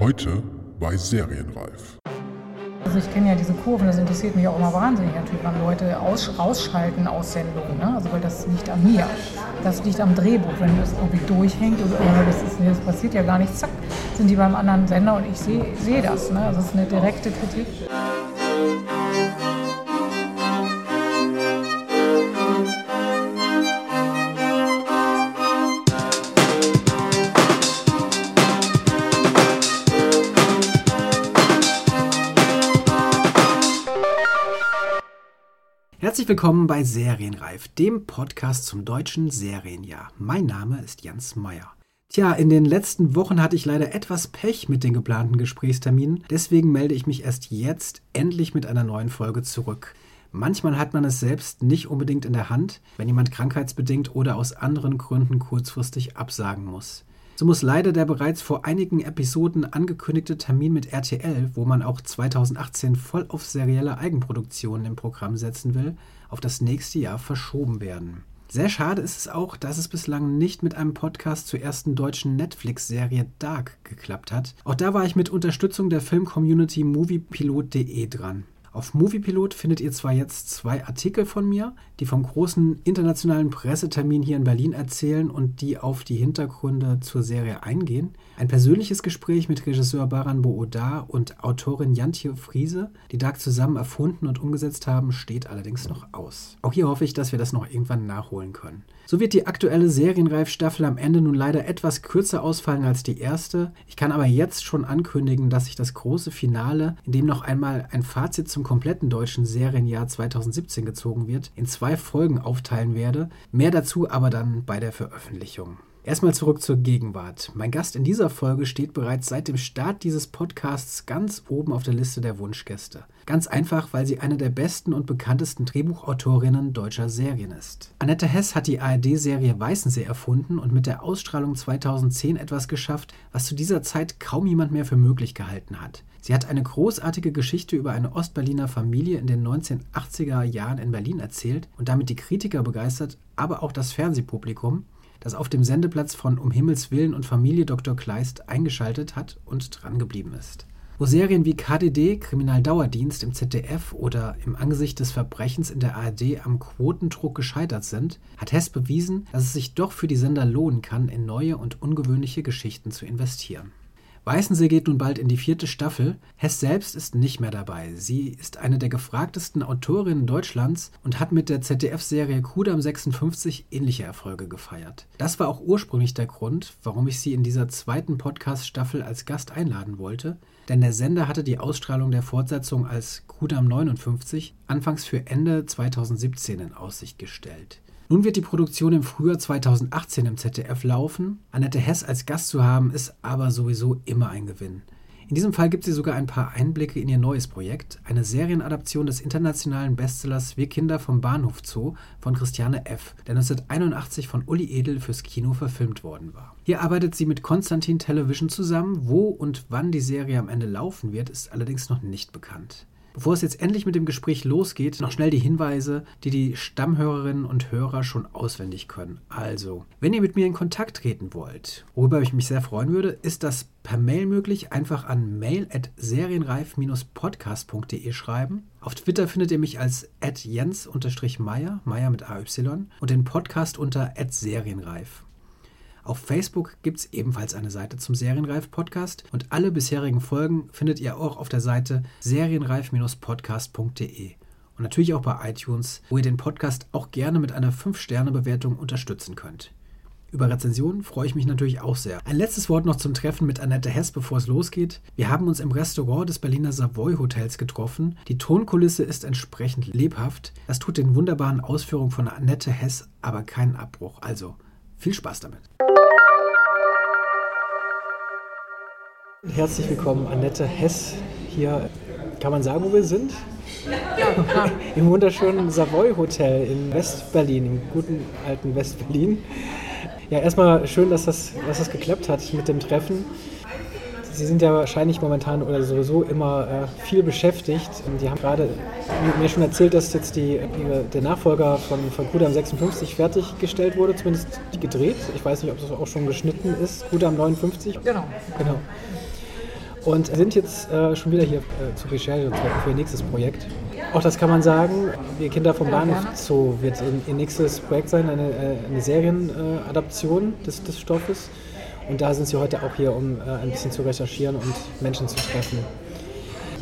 Heute bei Serienreif. Also ich kenne ja diese Kurven, das interessiert mich auch immer wahnsinnig natürlich, wann Leute aus, rausschalten aus Sendungen. Ne? Also weil das liegt an mir. Das liegt am Drehbuch. Wenn das irgendwie durchhängt oder äh, das, ist, das passiert ja gar nicht, zack, sind die beim anderen Sender und ich sehe seh das. Ne? Also das ist eine direkte Kritik. Herzlich willkommen bei Serienreif, dem Podcast zum deutschen Serienjahr. Mein Name ist Jens Meyer. Tja, in den letzten Wochen hatte ich leider etwas Pech mit den geplanten Gesprächsterminen, deswegen melde ich mich erst jetzt endlich mit einer neuen Folge zurück. Manchmal hat man es selbst nicht unbedingt in der Hand, wenn jemand krankheitsbedingt oder aus anderen Gründen kurzfristig absagen muss. So muss leider der bereits vor einigen Episoden angekündigte Termin mit RTL, wo man auch 2018 voll auf serielle Eigenproduktionen im Programm setzen will, auf das nächste Jahr verschoben werden. Sehr schade ist es auch, dass es bislang nicht mit einem Podcast zur ersten deutschen Netflix-Serie Dark geklappt hat. Auch da war ich mit Unterstützung der Film-Community moviepilot.de dran. Auf Moviepilot findet ihr zwar jetzt zwei Artikel von mir, die vom großen internationalen Pressetermin hier in Berlin erzählen und die auf die Hintergründe zur Serie eingehen. Ein persönliches Gespräch mit Regisseur Baran Boodar und Autorin Jantje Friese, die Dark zusammen erfunden und umgesetzt haben, steht allerdings noch aus. Auch hier hoffe ich, dass wir das noch irgendwann nachholen können. So wird die aktuelle Serienreif-Staffel am Ende nun leider etwas kürzer ausfallen als die erste. Ich kann aber jetzt schon ankündigen, dass ich das große Finale, in dem noch einmal ein Fazit zum kompletten deutschen Serienjahr 2017 gezogen wird, in zwei Folgen aufteilen werde. Mehr dazu aber dann bei der Veröffentlichung. Erstmal zurück zur Gegenwart. Mein Gast in dieser Folge steht bereits seit dem Start dieses Podcasts ganz oben auf der Liste der Wunschgäste. Ganz einfach, weil sie eine der besten und bekanntesten Drehbuchautorinnen deutscher Serien ist. Annette Hess hat die ARD-Serie Weißensee erfunden und mit der Ausstrahlung 2010 etwas geschafft, was zu dieser Zeit kaum jemand mehr für möglich gehalten hat. Sie hat eine großartige Geschichte über eine Ostberliner Familie in den 1980er Jahren in Berlin erzählt und damit die Kritiker begeistert, aber auch das Fernsehpublikum das auf dem Sendeplatz von Um Himmels Willen und Familie Dr. Kleist eingeschaltet hat und drangeblieben ist. Wo Serien wie KDD, Kriminaldauerdienst im ZDF oder im Angesicht des Verbrechens in der ARD am Quotendruck gescheitert sind, hat Hess bewiesen, dass es sich doch für die Sender lohnen kann, in neue und ungewöhnliche Geschichten zu investieren. Weißensee geht nun bald in die vierte Staffel. Hess selbst ist nicht mehr dabei. Sie ist eine der gefragtesten Autorinnen Deutschlands und hat mit der ZDF-Serie Kudam 56 ähnliche Erfolge gefeiert. Das war auch ursprünglich der Grund, warum ich sie in dieser zweiten Podcast-Staffel als Gast einladen wollte, denn der Sender hatte die Ausstrahlung der Fortsetzung als Kudam 59 anfangs für Ende 2017 in Aussicht gestellt. Nun wird die Produktion im Frühjahr 2018 im ZDF laufen. Annette Hess als Gast zu haben, ist aber sowieso immer ein Gewinn. In diesem Fall gibt sie sogar ein paar Einblicke in ihr neues Projekt, eine Serienadaption des internationalen Bestsellers Wir Kinder vom Bahnhof Zoo von Christiane F., der 1981 von Uli Edel fürs Kino verfilmt worden war. Hier arbeitet sie mit Konstantin Television zusammen. Wo und wann die Serie am Ende laufen wird, ist allerdings noch nicht bekannt. Bevor es jetzt endlich mit dem Gespräch losgeht, noch schnell die Hinweise, die die Stammhörerinnen und Hörer schon auswendig können. Also, wenn ihr mit mir in Kontakt treten wollt, worüber ich mich sehr freuen würde, ist das per Mail möglich. Einfach an mail.serienreif-podcast.de schreiben. Auf Twitter findet ihr mich als jens-meyer, Meyer mit AY, und den Podcast unter serienreif. Auf Facebook gibt es ebenfalls eine Seite zum Serienreif-Podcast und alle bisherigen Folgen findet ihr auch auf der Seite serienreif-podcast.de und natürlich auch bei iTunes, wo ihr den Podcast auch gerne mit einer 5-Sterne-Bewertung unterstützen könnt. Über Rezensionen freue ich mich natürlich auch sehr. Ein letztes Wort noch zum Treffen mit Annette Hess, bevor es losgeht. Wir haben uns im Restaurant des Berliner Savoy Hotels getroffen. Die Tonkulisse ist entsprechend lebhaft. Das tut den wunderbaren Ausführungen von Annette Hess aber keinen Abbruch. Also viel Spaß damit. Herzlich willkommen, Annette Hess. Hier kann man sagen, wo wir sind? Ja. Im wunderschönen Savoy Hotel in Westberlin, im guten alten Westberlin. Ja, erstmal schön, dass das, dass das geklappt hat mit dem Treffen. Sie sind ja wahrscheinlich momentan oder sowieso immer äh, viel beschäftigt. Und Sie haben gerade mir schon erzählt, dass jetzt die, der Nachfolger von, von Kudam 56 fertiggestellt wurde, zumindest gedreht. Ich weiß nicht, ob das auch schon geschnitten ist. Kudam 59? Genau. Genau. Und sind jetzt äh, schon wieder hier äh, zur Recherchezwecken für ihr nächstes Projekt. Auch das kann man sagen, die Kinder vom Bahnhof Zoo wird ihr nächstes Projekt sein, eine, äh, eine Serienadaption des, des Stoffes. Und da sind sie heute auch hier, um äh, ein bisschen zu recherchieren und Menschen zu treffen.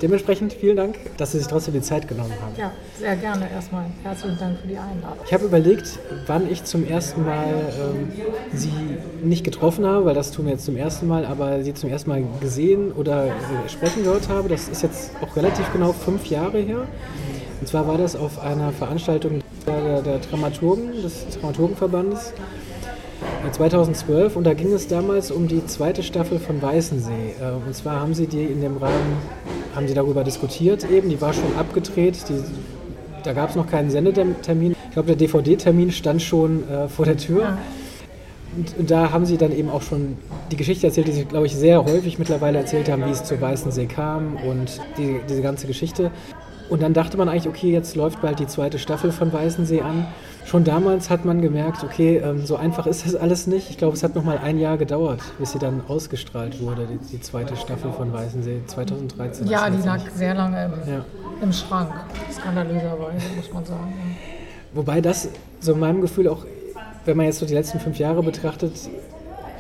Dementsprechend vielen Dank, dass Sie sich trotzdem die Zeit genommen haben. Ja, sehr gerne erstmal. Herzlichen Dank für die Einladung. Ich habe überlegt, wann ich zum ersten Mal ähm, Sie nicht getroffen habe, weil das tun wir jetzt zum ersten Mal, aber Sie zum ersten Mal gesehen oder äh, sprechen gehört habe. Das ist jetzt auch relativ genau fünf Jahre her. Und zwar war das auf einer Veranstaltung der, der Dramaturgen, des Dramaturgenverbandes 2012 und da ging es damals um die zweite Staffel von Weißensee. Äh, und zwar haben sie die in dem Rahmen, haben sie darüber diskutiert eben, die war schon abgedreht, die, da gab es noch keinen Sendetermin. Ich glaube, der DVD-Termin stand schon äh, vor der Tür. Ja. Und, und, da haben sie dann eben auch schon die Geschichte erzählt, die sie, glaube ich, sehr häufig mittlerweile erzählt haben, wie es zur Weißensee kam und die, diese ganze Geschichte. Und dann dachte man eigentlich, okay, jetzt läuft bald die zweite Staffel von Weißensee an schon damals hat man gemerkt, okay, ähm, so einfach ist das alles nicht. Ich glaube, es hat noch mal ein Jahr gedauert, bis sie dann ausgestrahlt wurde, die, die zweite Staffel von Weißensee, 2013. Ja, die lag sehr lange im, ja. im Schrank, skandalöserweise, muss man sagen. Wobei das so in meinem Gefühl auch, wenn man jetzt so die letzten fünf Jahre betrachtet,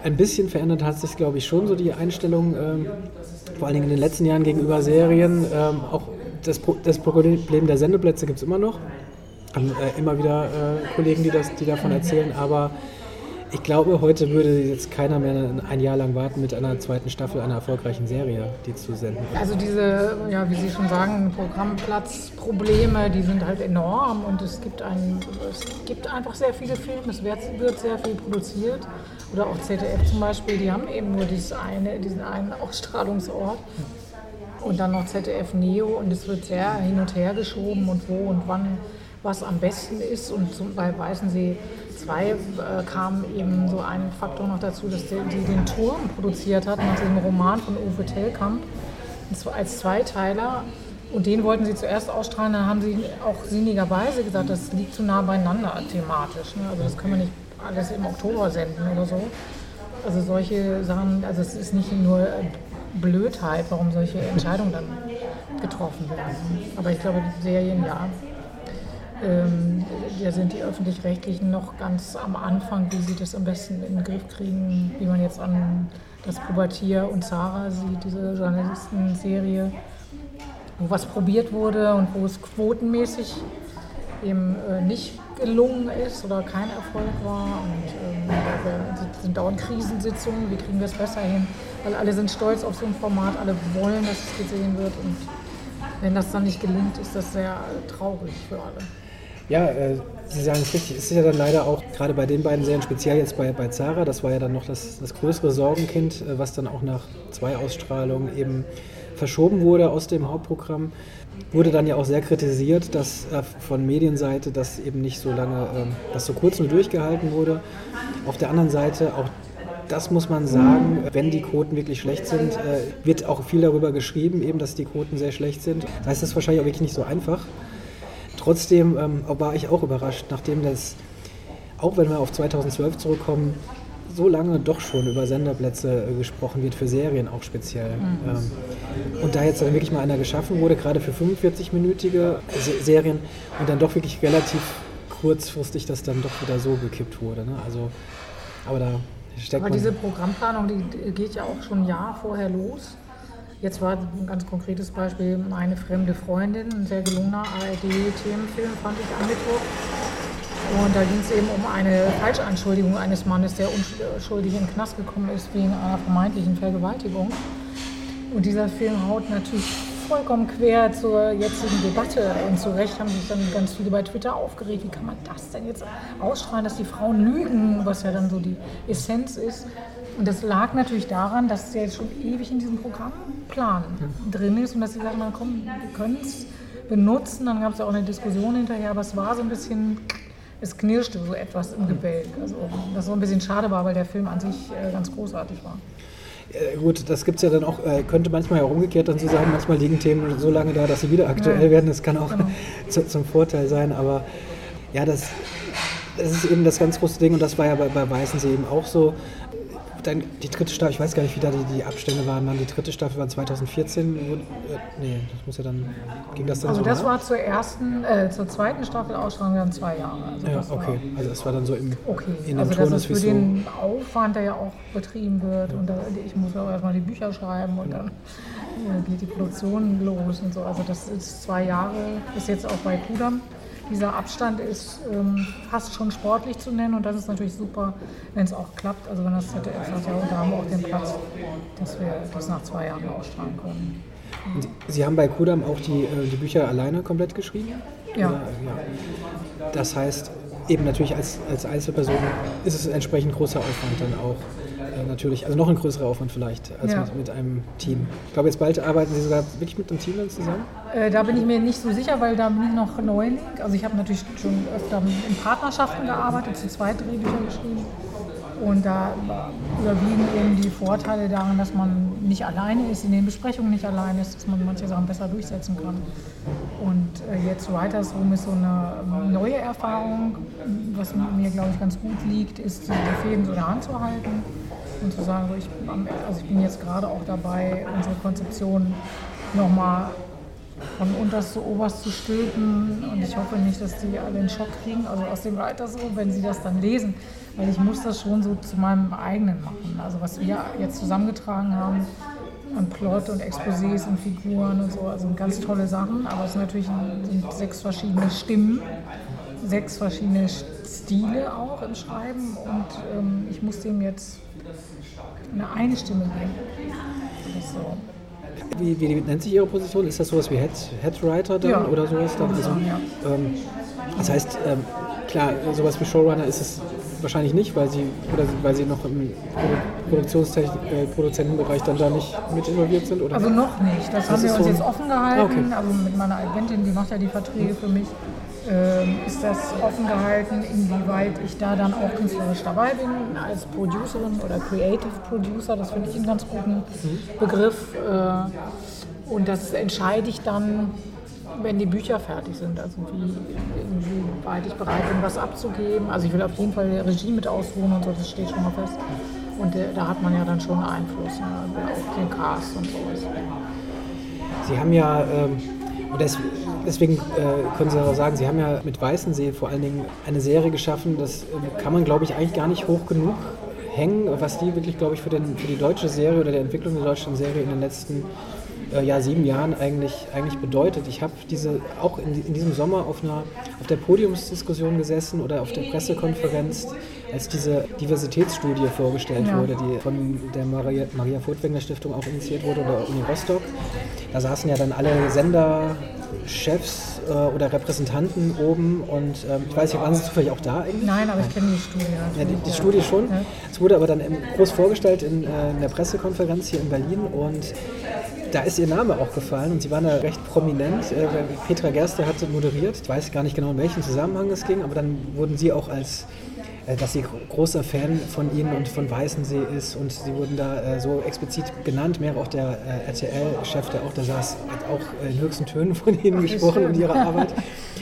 ein bisschen verändert hat sich, glaube ich, schon so die Einstellung, ähm, vor allen Dingen in den letzten Jahren gegenüber Serien. Ähm, auch das, das Problem der Sendeplätze gibt es immer noch haben äh, immer wieder äh, Kollegen, die, das, die davon erzählen, aber ich glaube, heute würde jetzt keiner mehr ein Jahr lang warten mit einer zweiten Staffel einer erfolgreichen Serie, die zu senden. Also diese, ja, wie Sie schon sagen, Programmplatzprobleme, die sind halt enorm und es gibt, ein, es gibt einfach sehr viele Filme, es wird, wird sehr viel produziert. Oder auch ZDF zum Beispiel, die haben eben nur dieses eine, diesen einen Ausstrahlungsort. Und dann noch ZDF Neo und es wird sehr hin und her geschoben und wo und wann was am besten ist. Und zum, bei Weißensee 2 äh, kam eben so ein Faktor noch dazu, dass die, die den Turm produziert hat nach diesem Roman von Uwe Tellkamp als Zweiteiler. Und den wollten sie zuerst ausstrahlen, dann haben sie auch sinnigerweise gesagt, das liegt zu nah beieinander thematisch. Ne? Also das können wir nicht alles im Oktober senden oder so. Also solche Sachen, also es ist nicht nur Blödheit, warum solche Entscheidungen dann getroffen werden. Aber ich glaube, die Serien, ja, ähm, da sind die Öffentlich-Rechtlichen noch ganz am Anfang, wie sie das am besten in den Griff kriegen, wie man jetzt an das Pubertier und Sarah sieht, diese Journalistenserie, wo was probiert wurde und wo es quotenmäßig eben äh, nicht gelungen ist oder kein Erfolg war. Und ähm, da sind dauernd Krisensitzungen, wie kriegen wir es besser hin? Weil alle sind stolz auf so ein Format, alle wollen, dass es gesehen wird. Und wenn das dann nicht gelingt, ist das sehr traurig für alle. Ja, äh, Sie sagen es richtig. Es ist ja dann leider auch gerade bei den beiden Serien, speziell jetzt bei, bei Zara, das war ja dann noch das, das größere Sorgenkind, äh, was dann auch nach zwei Ausstrahlungen eben verschoben wurde aus dem Hauptprogramm. Wurde dann ja auch sehr kritisiert, dass äh, von Medienseite das eben nicht so lange, äh, das so kurz nur durchgehalten wurde. Auf der anderen Seite auch das muss man sagen, wenn die Quoten wirklich schlecht sind, äh, wird auch viel darüber geschrieben, eben, dass die Quoten sehr schlecht sind. Das heißt, das ist wahrscheinlich auch wirklich nicht so einfach. Trotzdem ähm, war ich auch überrascht, nachdem das, auch wenn wir auf 2012 zurückkommen, so lange doch schon über Senderplätze äh, gesprochen wird, für Serien auch speziell. Mhm. Ähm, und da jetzt dann wirklich mal einer geschaffen wurde, gerade für 45-minütige Se Serien und dann doch wirklich relativ kurzfristig das dann doch wieder so gekippt wurde. Ne? Also, aber da steckt Aber diese Programmplanung, die geht ja auch schon ein Jahr vorher los. Jetzt war ein ganz konkretes Beispiel meine fremde Freundin, ein sehr gelungener ARD-Themenfilm, fand ich am Mittwoch. Und da ging es eben um eine Falschanschuldigung eines Mannes, der unschuldig in den Knast gekommen ist wegen einer vermeintlichen Vergewaltigung. Und dieser Film haut natürlich vollkommen quer zur jetzigen Debatte. Und zu Recht haben sich dann ganz viele bei Twitter aufgeregt, wie kann man das denn jetzt ausstrahlen, dass die Frauen lügen, was ja dann so die Essenz ist. Und das lag natürlich daran, dass der jetzt schon ewig in diesem Programmplan drin ist und dass sie sagen, na komm, wir können es benutzen. Dann gab es ja auch eine Diskussion hinterher, aber es war so ein bisschen, es knirschte so etwas im Gebälk. Also, das so ein bisschen schade war, weil der Film an sich äh, ganz großartig war. Gut, das gibt es ja dann auch, äh, könnte manchmal ja umgekehrt dann zu sagen, manchmal liegen Themen so lange da, dass sie wieder aktuell ja. werden. Das kann auch genau. zu, zum Vorteil sein, aber ja, das, das ist eben das ganz große Ding und das war ja bei, bei Weißensee eben auch so dann die dritte Staffel, ich weiß gar nicht, wie da die, die Abstände waren. Dann die dritte Staffel war 2014. Wo, äh, nee, das muss ja dann. Ging das dann Also so das nach? war zur ersten, äh, zur zweiten Staffel Ausstrahlung dann zwei Jahre. Also Ja, das war okay. Also es war dann so im, Okay, in dem also das Turnus, ist wie für so. den Aufwand, der ja auch betrieben wird und da, ich muss auch erstmal die Bücher schreiben und dann äh, geht die Produktion los und so. Also das ist zwei Jahre, ist jetzt auch bei Kudam. Dieser Abstand ist ähm, fast schon sportlich zu nennen und das ist natürlich super, wenn es auch klappt. Also wenn das ZDF sagt, ja, und da haben wir auch den Platz, dass wir das nach zwei Jahren ausstrahlen können. Und Sie haben bei Kudam auch die, äh, die Bücher alleine komplett geschrieben? Ja. Oder, ja. Das heißt, eben natürlich als, als Einzelperson ist es entsprechend großer Aufwand dann auch. Äh, natürlich, also noch ein größerer Aufwand vielleicht als Ja. mit, mit einem Team. Ich glaube, jetzt bald arbeiten Sie sogar wirklich mit einem Team dann zusammen? Äh, da bin ich mir nicht so sicher, weil da bin ich noch Neuling. Also ich habe natürlich schon öfter in Partnerschaften gearbeitet, zu zweit Drehbücher geschrieben. Und da überwiegen eben die Vorteile daran, dass man nicht alleine ist, in den Besprechungen nicht alleine ist, dass man manche Sachen besser durchsetzen kann. Und äh, jetzt Writers Room ist so eine neue Erfahrung. Was mir, glaube ich, ganz gut liegt, ist, die Fäden so in der Hand zu halten und zu sagen, so ich, also ich bin jetzt gerade auch dabei, unsere Konzeption nochmal von unterst zu oberst zu stülpen. Und ich hoffe nicht, dass die alle einen Schock kriegen, also aus dem Writers Room, wenn sie das dann lesen, weil ich muss das schon so zu meinem eigenen machen. Also was wir jetzt zusammengetragen haben an Plot und Exposés und Figuren und so, also ganz tolle Sachen, aber es sind natürlich sind sechs verschiedene Stimmen, sechs verschiedene Stile auch im Schreiben. Und ähm, ich muss dem jetzt eine eine Stimme geben. Das ist so. Wie, wie nennt sich Ihre Position? Ist das sowas wie Head, Headwriter dann Ja, oder sowas? Dann? Also, ja. ähm, das heißt, ähm, klar, sowas wie Showrunner ist es wahrscheinlich nicht, weil Sie, oder weil Sie noch im äh, Produzentenbereich dann da nicht mit involviert sind? Oder? Also noch nicht. Das, haben ist wir uns so- jetzt offen gehalten. Okay. Also mit meiner Agentin, die macht ja die Verträge für mich, ist das offen gehalten, inwieweit ich da dann auch künstlerisch dabei bin als Producerin oder Creative Producer. Das finde ich einen ganz guten Begriff. Äh, und das entscheide ich dann, wenn die Bücher fertig sind. Also wie, inwieweit ich bereit bin, was abzugeben. Also ich will auf jeden Fall Regie mit ausruhen und so, das steht schon mal fest. Und äh, da hat man ja dann schon Einfluss ne? auf den Cast und sowas. Sie haben ja, ähm, deswegen äh, können Sie auch sagen, Sie haben ja mit Weißensee vor allen Dingen eine Serie geschaffen, das ähm, kann man, glaube ich, eigentlich gar nicht hoch genug hängen, was die wirklich, glaube ich, für, den, für die deutsche Serie oder die Entwicklung der deutschen Serie in den letzten äh, ja, sieben Jahren eigentlich, eigentlich bedeutet. Ich habe diese auch in, in diesem Sommer auf, einer, auf der Podiumsdiskussion gesessen oder auf der Pressekonferenz, als diese Diversitätsstudie vorgestellt Ja. wurde, die von der Maria, Maria Furtwängler Stiftung auch initiiert wurde oder Uni Rostock. Da saßen ja dann alle Senderchefs äh, oder Repräsentanten oben und ähm, ich weiß nicht, waren Sie zufällig auch da eigentlich? Nein, aber ich kenne die Studie. Ja, die, die Studie schon. Ja. Es wurde aber dann groß vorgestellt in, äh, in der Pressekonferenz hier in Berlin und da ist ihr Name auch gefallen und sie waren da recht prominent. Äh, Petra Gerste hatte moderiert. Ich weiß gar nicht genau, in welchem Zusammenhang es ging, aber dann wurden sie auch als dass sie gro- großer Fan von ihnen und von Weißensee ist und sie wurden da äh, so explizit genannt. Mehr auch der äh, RTL-Chef, der auch da saß, hat auch in höchsten Tönen von ihnen gesprochen und ihrer Arbeit.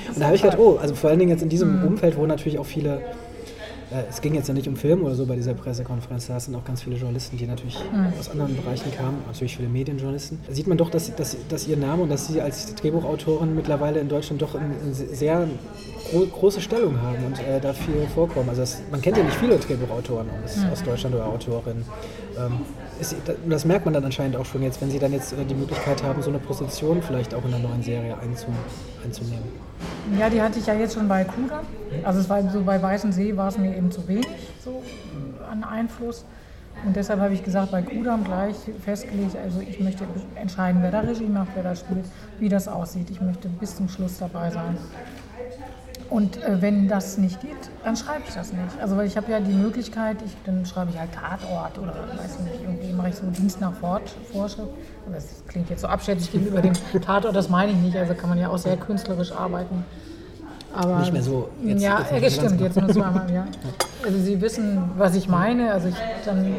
Und da habe ich gedacht, oh, also vor allen Dingen jetzt in diesem Umfeld, wo natürlich auch viele äh, es ging jetzt ja nicht um Film oder so bei dieser Pressekonferenz, da sind auch ganz viele Journalisten, die natürlich aus anderen Bereichen kamen, natürlich viele Medienjournalisten. Da sieht man doch, dass, dass, dass ihr Name und dass sie als Drehbuchautorin mittlerweile in Deutschland doch eine sehr gro große Stellung haben und äh, da viel vorkommen. Also das, man kennt ja nicht viele Drehbuchautoren aus, aus Deutschland oder Autorinnen. Ähm, ist, das merkt man dann anscheinend auch schon jetzt, wenn sie dann jetzt äh, die Möglichkeit haben, so eine Position vielleicht auch in einer neuen Serie einzu, einzunehmen. Ja, die hatte ich ja jetzt schon bei Kuda. Also es war so bei Weißen See war es mir eben zu wenig so an Einfluss. Und deshalb habe ich gesagt, bei Kudam gleich festgelegt, also ich möchte entscheiden, wer da Regie macht, wer da spielt, wie das aussieht. Ich möchte bis zum Schluss dabei sein. Und äh, wenn das nicht geht, dann schreibe ich das nicht. Also weil ich habe ja die Möglichkeit, ich, dann schreibe ich halt Tatort oder weiß ich nicht, irgendwie mache ich so Dienst nach Fort, Vorschrift. Das klingt jetzt so abschätzig gegenüber dem Tatort, das meine ich nicht. Also kann man ja auch sehr künstlerisch arbeiten. Aber, Nicht mehr so jetzt- ja, jetzt ja, nicht stimmt, jetzt nur zweimal im Jahr. Also Sie wissen, was ich meine. Also ich, dann äh,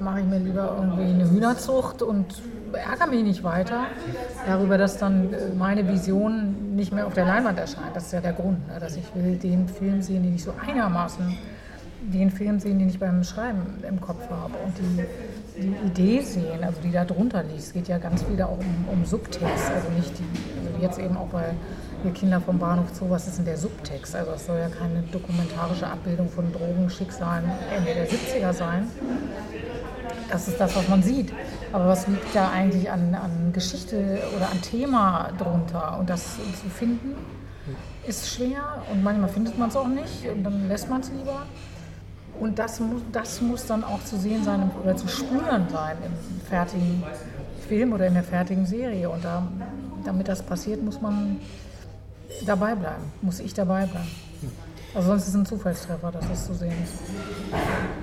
mache ich mir lieber irgendwie eine Hühnerzucht und ärgere mich nicht weiter darüber, dass dann äh, meine Vision nicht mehr auf der Leinwand erscheint. Das ist ja der Grund, ne? dass ich will den Film sehen, den ich so einigermaßen den Film sehen, den ich beim Schreiben im Kopf habe und die, die Idee sehen, also die da drunter liegt. Es geht ja ganz wieder auch um, um Subtext, also nicht die, also jetzt eben auch bei wir Kinder vom Bahnhof Zoo, was ist denn der Subtext? Also es soll ja keine dokumentarische Abbildung von Drogenschicksalen Ende der 70er sein. Das ist das, was man sieht. Aber was liegt da eigentlich an, an Geschichte oder an Thema drunter? Und das zu finden, ist schwer und manchmal findet man es auch nicht und dann lässt man es lieber. Und das muss, das muss dann auch zu sehen sein oder zu spüren sein im fertigen Film oder in der fertigen Serie. Und da, damit das passiert, muss man dabei bleiben, muss ich dabei bleiben. Also sonst ist es ein Zufallstreffer, dass das zu sehen ist.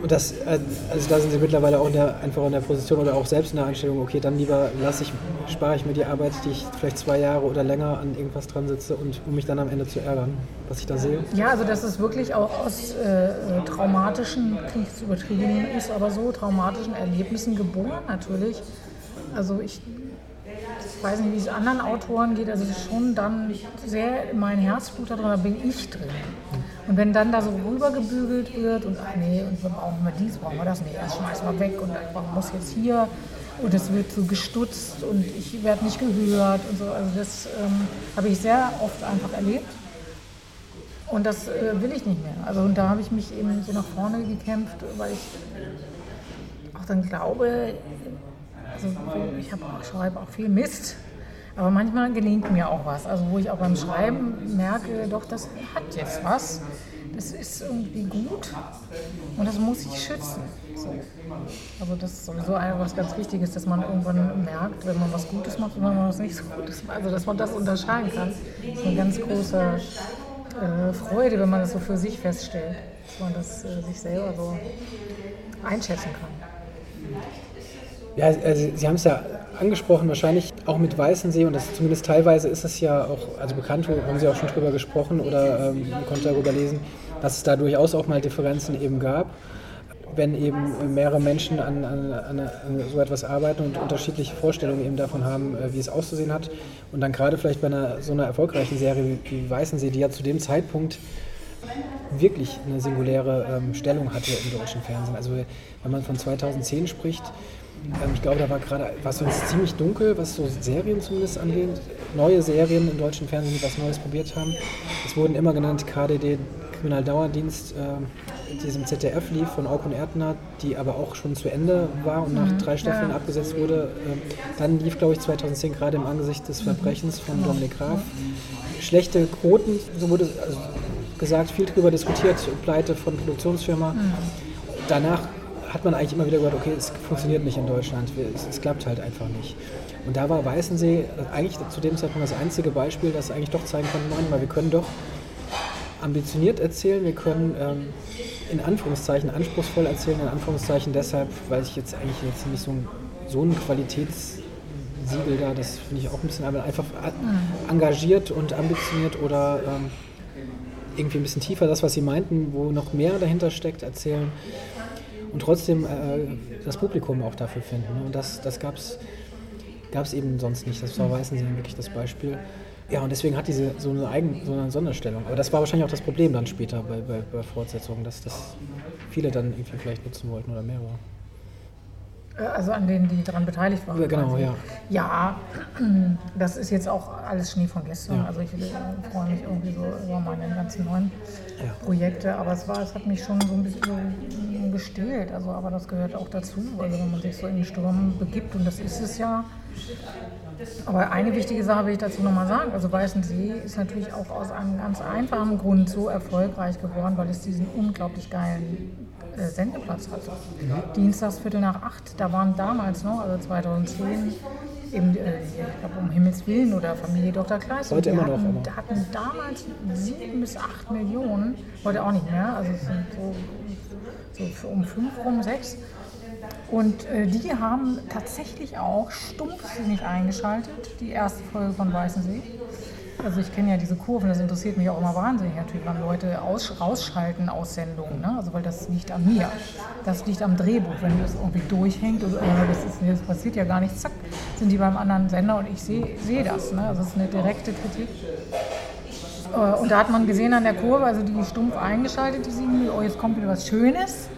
Und das, äh, also da sind Sie mittlerweile auch in der, einfach in der Position oder auch selbst in der Einstellung, okay, dann lieber lasse ich, spare ich mir die Arbeit, die ich vielleicht zwei Jahre oder länger an irgendwas dran sitze und um mich dann am Ende zu ärgern, was ich da sehe? Ja, also das ist wirklich auch aus äh, traumatischen, kriegsübertrieben ist, aber so traumatischen Erlebnissen geboren natürlich. Also ich weiß nicht, wie es anderen Autoren geht, also schon dann sehr mein Herzblut da drin, da bin ich drin. Und wenn dann da so rübergebügelt wird und ach nee, und wir brauchen wir dies, brauchen wir das, nee, das schmeißen wir weg und man muss jetzt hier und es wird so gestutzt und ich werde nicht gehört und so. Also das ähm, habe ich sehr oft einfach erlebt. Und das äh, will ich nicht mehr. Also und da habe ich mich eben so nach vorne gekämpft, weil ich auch dann glaube, also ich auch, schreibe auch viel Mist, aber manchmal gelingt mir auch was. Also wo ich auch beim Schreiben merke, doch, das hat jetzt was. Das ist irgendwie gut und das muss ich schützen. So. Also das ist sowieso was ganz Wichtiges, dass man irgendwann merkt, wenn man was Gutes macht und wenn man was nicht so Gutes macht. Also dass man das unterscheiden kann. Das ist eine ganz große äh, Freude, wenn man das so für sich feststellt, dass man das äh, sich selber so einschätzen kann. Ja, also Sie haben es ja angesprochen, wahrscheinlich auch mit Weißensee und das zumindest teilweise ist es ja auch, also bekannt, haben Sie auch schon drüber gesprochen oder ähm, konnte darüber lesen, dass es da durchaus auch mal Differenzen eben gab, wenn eben mehrere Menschen an, an, an, so etwas arbeiten und unterschiedliche Vorstellungen eben davon haben, äh, wie es auszusehen hat. Und dann gerade vielleicht bei einer so einer erfolgreichen Serie wie, wie Weißensee, die ja zu dem Zeitpunkt wirklich eine singuläre ähm, Stellung hatte im deutschen Fernsehen. Also wenn man von 2010 spricht, ich glaube, da war gerade was uns ziemlich dunkel, was so Serien zumindest angeht. Neue Serien im deutschen Fernsehen, die was Neues probiert haben. Es wurden immer genannt KDD, Kriminaldauerdienst, äh, diesem ZDF lief von Auk und Erdner, die aber auch schon zu Ende war und nach mhm. drei Staffeln ja. abgesetzt wurde. Ähm, dann lief, glaube ich, 2010 gerade im Angesicht des Verbrechens von Dominik Graf. Schlechte Quoten, so wurde also gesagt, viel darüber diskutiert, Pleite von Produktionsfirma. Mhm. Danach hat man eigentlich immer wieder gehört, okay, es funktioniert nicht in Deutschland, es, es, klappt halt einfach nicht. Und da war Weißensee eigentlich zu dem Zeitpunkt das einzige Beispiel, das eigentlich doch zeigen konnte, manchmal, wir können doch ambitioniert erzählen, wir können ähm, in Anführungszeichen anspruchsvoll erzählen, in Anführungszeichen deshalb, weil ich jetzt eigentlich jetzt nicht so ein, so ein Qualitätssiegel da, das finde ich auch ein bisschen, aber einfach engagiert und ambitioniert oder ähm, irgendwie ein bisschen tiefer das, was sie meinten, wo noch mehr dahinter steckt, erzählen und trotzdem äh, das Publikum auch dafür finden. Ne? Und das, das gab es eben sonst nicht. Das war Weißensee wirklich das Beispiel. Ja, und deswegen hat diese so eine, Eigen, so eine Sonderstellung. Aber das war wahrscheinlich auch das Problem dann später bei, bei, bei Fortsetzungen, dass das viele dann irgendwie vielleicht nutzen wollten oder mehrere. Äh, also an denen, die daran beteiligt waren. Ja, genau, ja. Ja, das ist jetzt auch alles Schnee von gestern. Ja. Also ich äh, freue mich irgendwie so über meine ganzen neuen ja. Projekte. Aber es war, es hat mich schon so ein bisschen gestählt. Also, aber das gehört auch dazu. Also wenn man sich so in den Sturm begibt, und das ist es ja. Aber eine wichtige Sache will ich dazu nochmal sagen. Also Weißensee ist natürlich auch aus einem ganz einfachen Grund so erfolgreich geworden, weil es diesen unglaublich geilen äh, Sendeplatz hatte. Mhm. Dienstags Viertel nach acht, da waren damals noch, also 2010, eben, äh, ich glaube um Himmels Willen oder Familie Dr. Kleist. Heute immer hatten, noch. hatten damals sieben bis acht Millionen, heute auch nicht mehr, also so, so um fünf rum, sechs. Und äh, die haben tatsächlich auch stumpfsinnig eingeschaltet, die erste Folge von Weißensee. Also ich kenne ja diese Kurven, das interessiert mich auch immer wahnsinnig natürlich, wann Leute aus, rausschalten aus Sendungen. Ne? Also weil das liegt an mir. Das liegt am Drehbuch. Wenn das irgendwie durchhängt, oder, äh, das, ist, das passiert ja gar nichts, zack, sind die beim anderen Sender und ich sehe seh das. Ne? Also es ist eine direkte Kritik. Äh, und da hat man gesehen an der Kurve, also die stumpf eingeschaltet, die sieben, oh, jetzt kommt wieder was Schönes.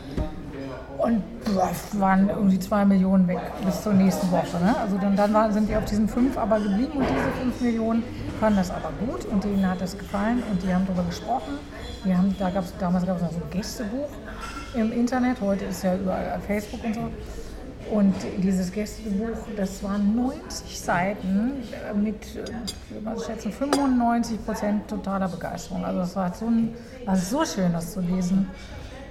Und boah, waren irgendwie zwei Millionen weg bis zur nächsten Woche. Ne? Also dann, dann waren, sind die auf diesen fünf aber geblieben und diese fünf Millionen fanden das aber gut und denen hat das gefallen und die haben darüber gesprochen. Die haben, da gab's, damals gab es noch so ein Gästebuch im Internet, heute ist ja überall Facebook und so. Und dieses Gästebuch, das waren 90 Seiten mit, was schätze, 95 Prozent totaler Begeisterung. Also es war so, war so schön, das zu lesen.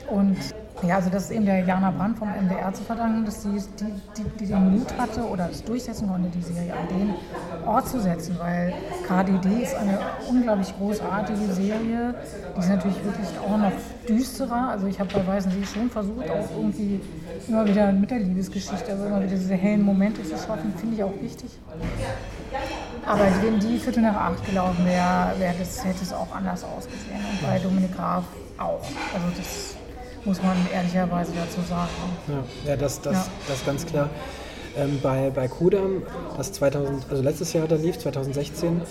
Und ja, also das ist eben der Jana Brandt vom MDR zu verdanken, dass sie die, die, die, den Mut hatte oder es durchsetzen konnte, die Serie an den Ort zu setzen, weil KDD ist eine unglaublich großartige Serie. Die ist natürlich wirklich auch noch düsterer. Also ich habe bei Weißen See schon versucht, auch irgendwie immer wieder mit der Liebesgeschichte, also immer wieder diese hellen Momente zu schaffen, finde ich auch wichtig. Aber wenn die Viertel nach acht gelaufen wäre, wär das, hätte es auch anders ausgesehen. Und bei Dominik Graf auch. Also das muss man ehrlicherweise dazu sagen. Ja, ja das, das, ja. das ganz klar. Ähm, bei, bei Kudam, das 2000, also letztes Jahr da lief, 2016,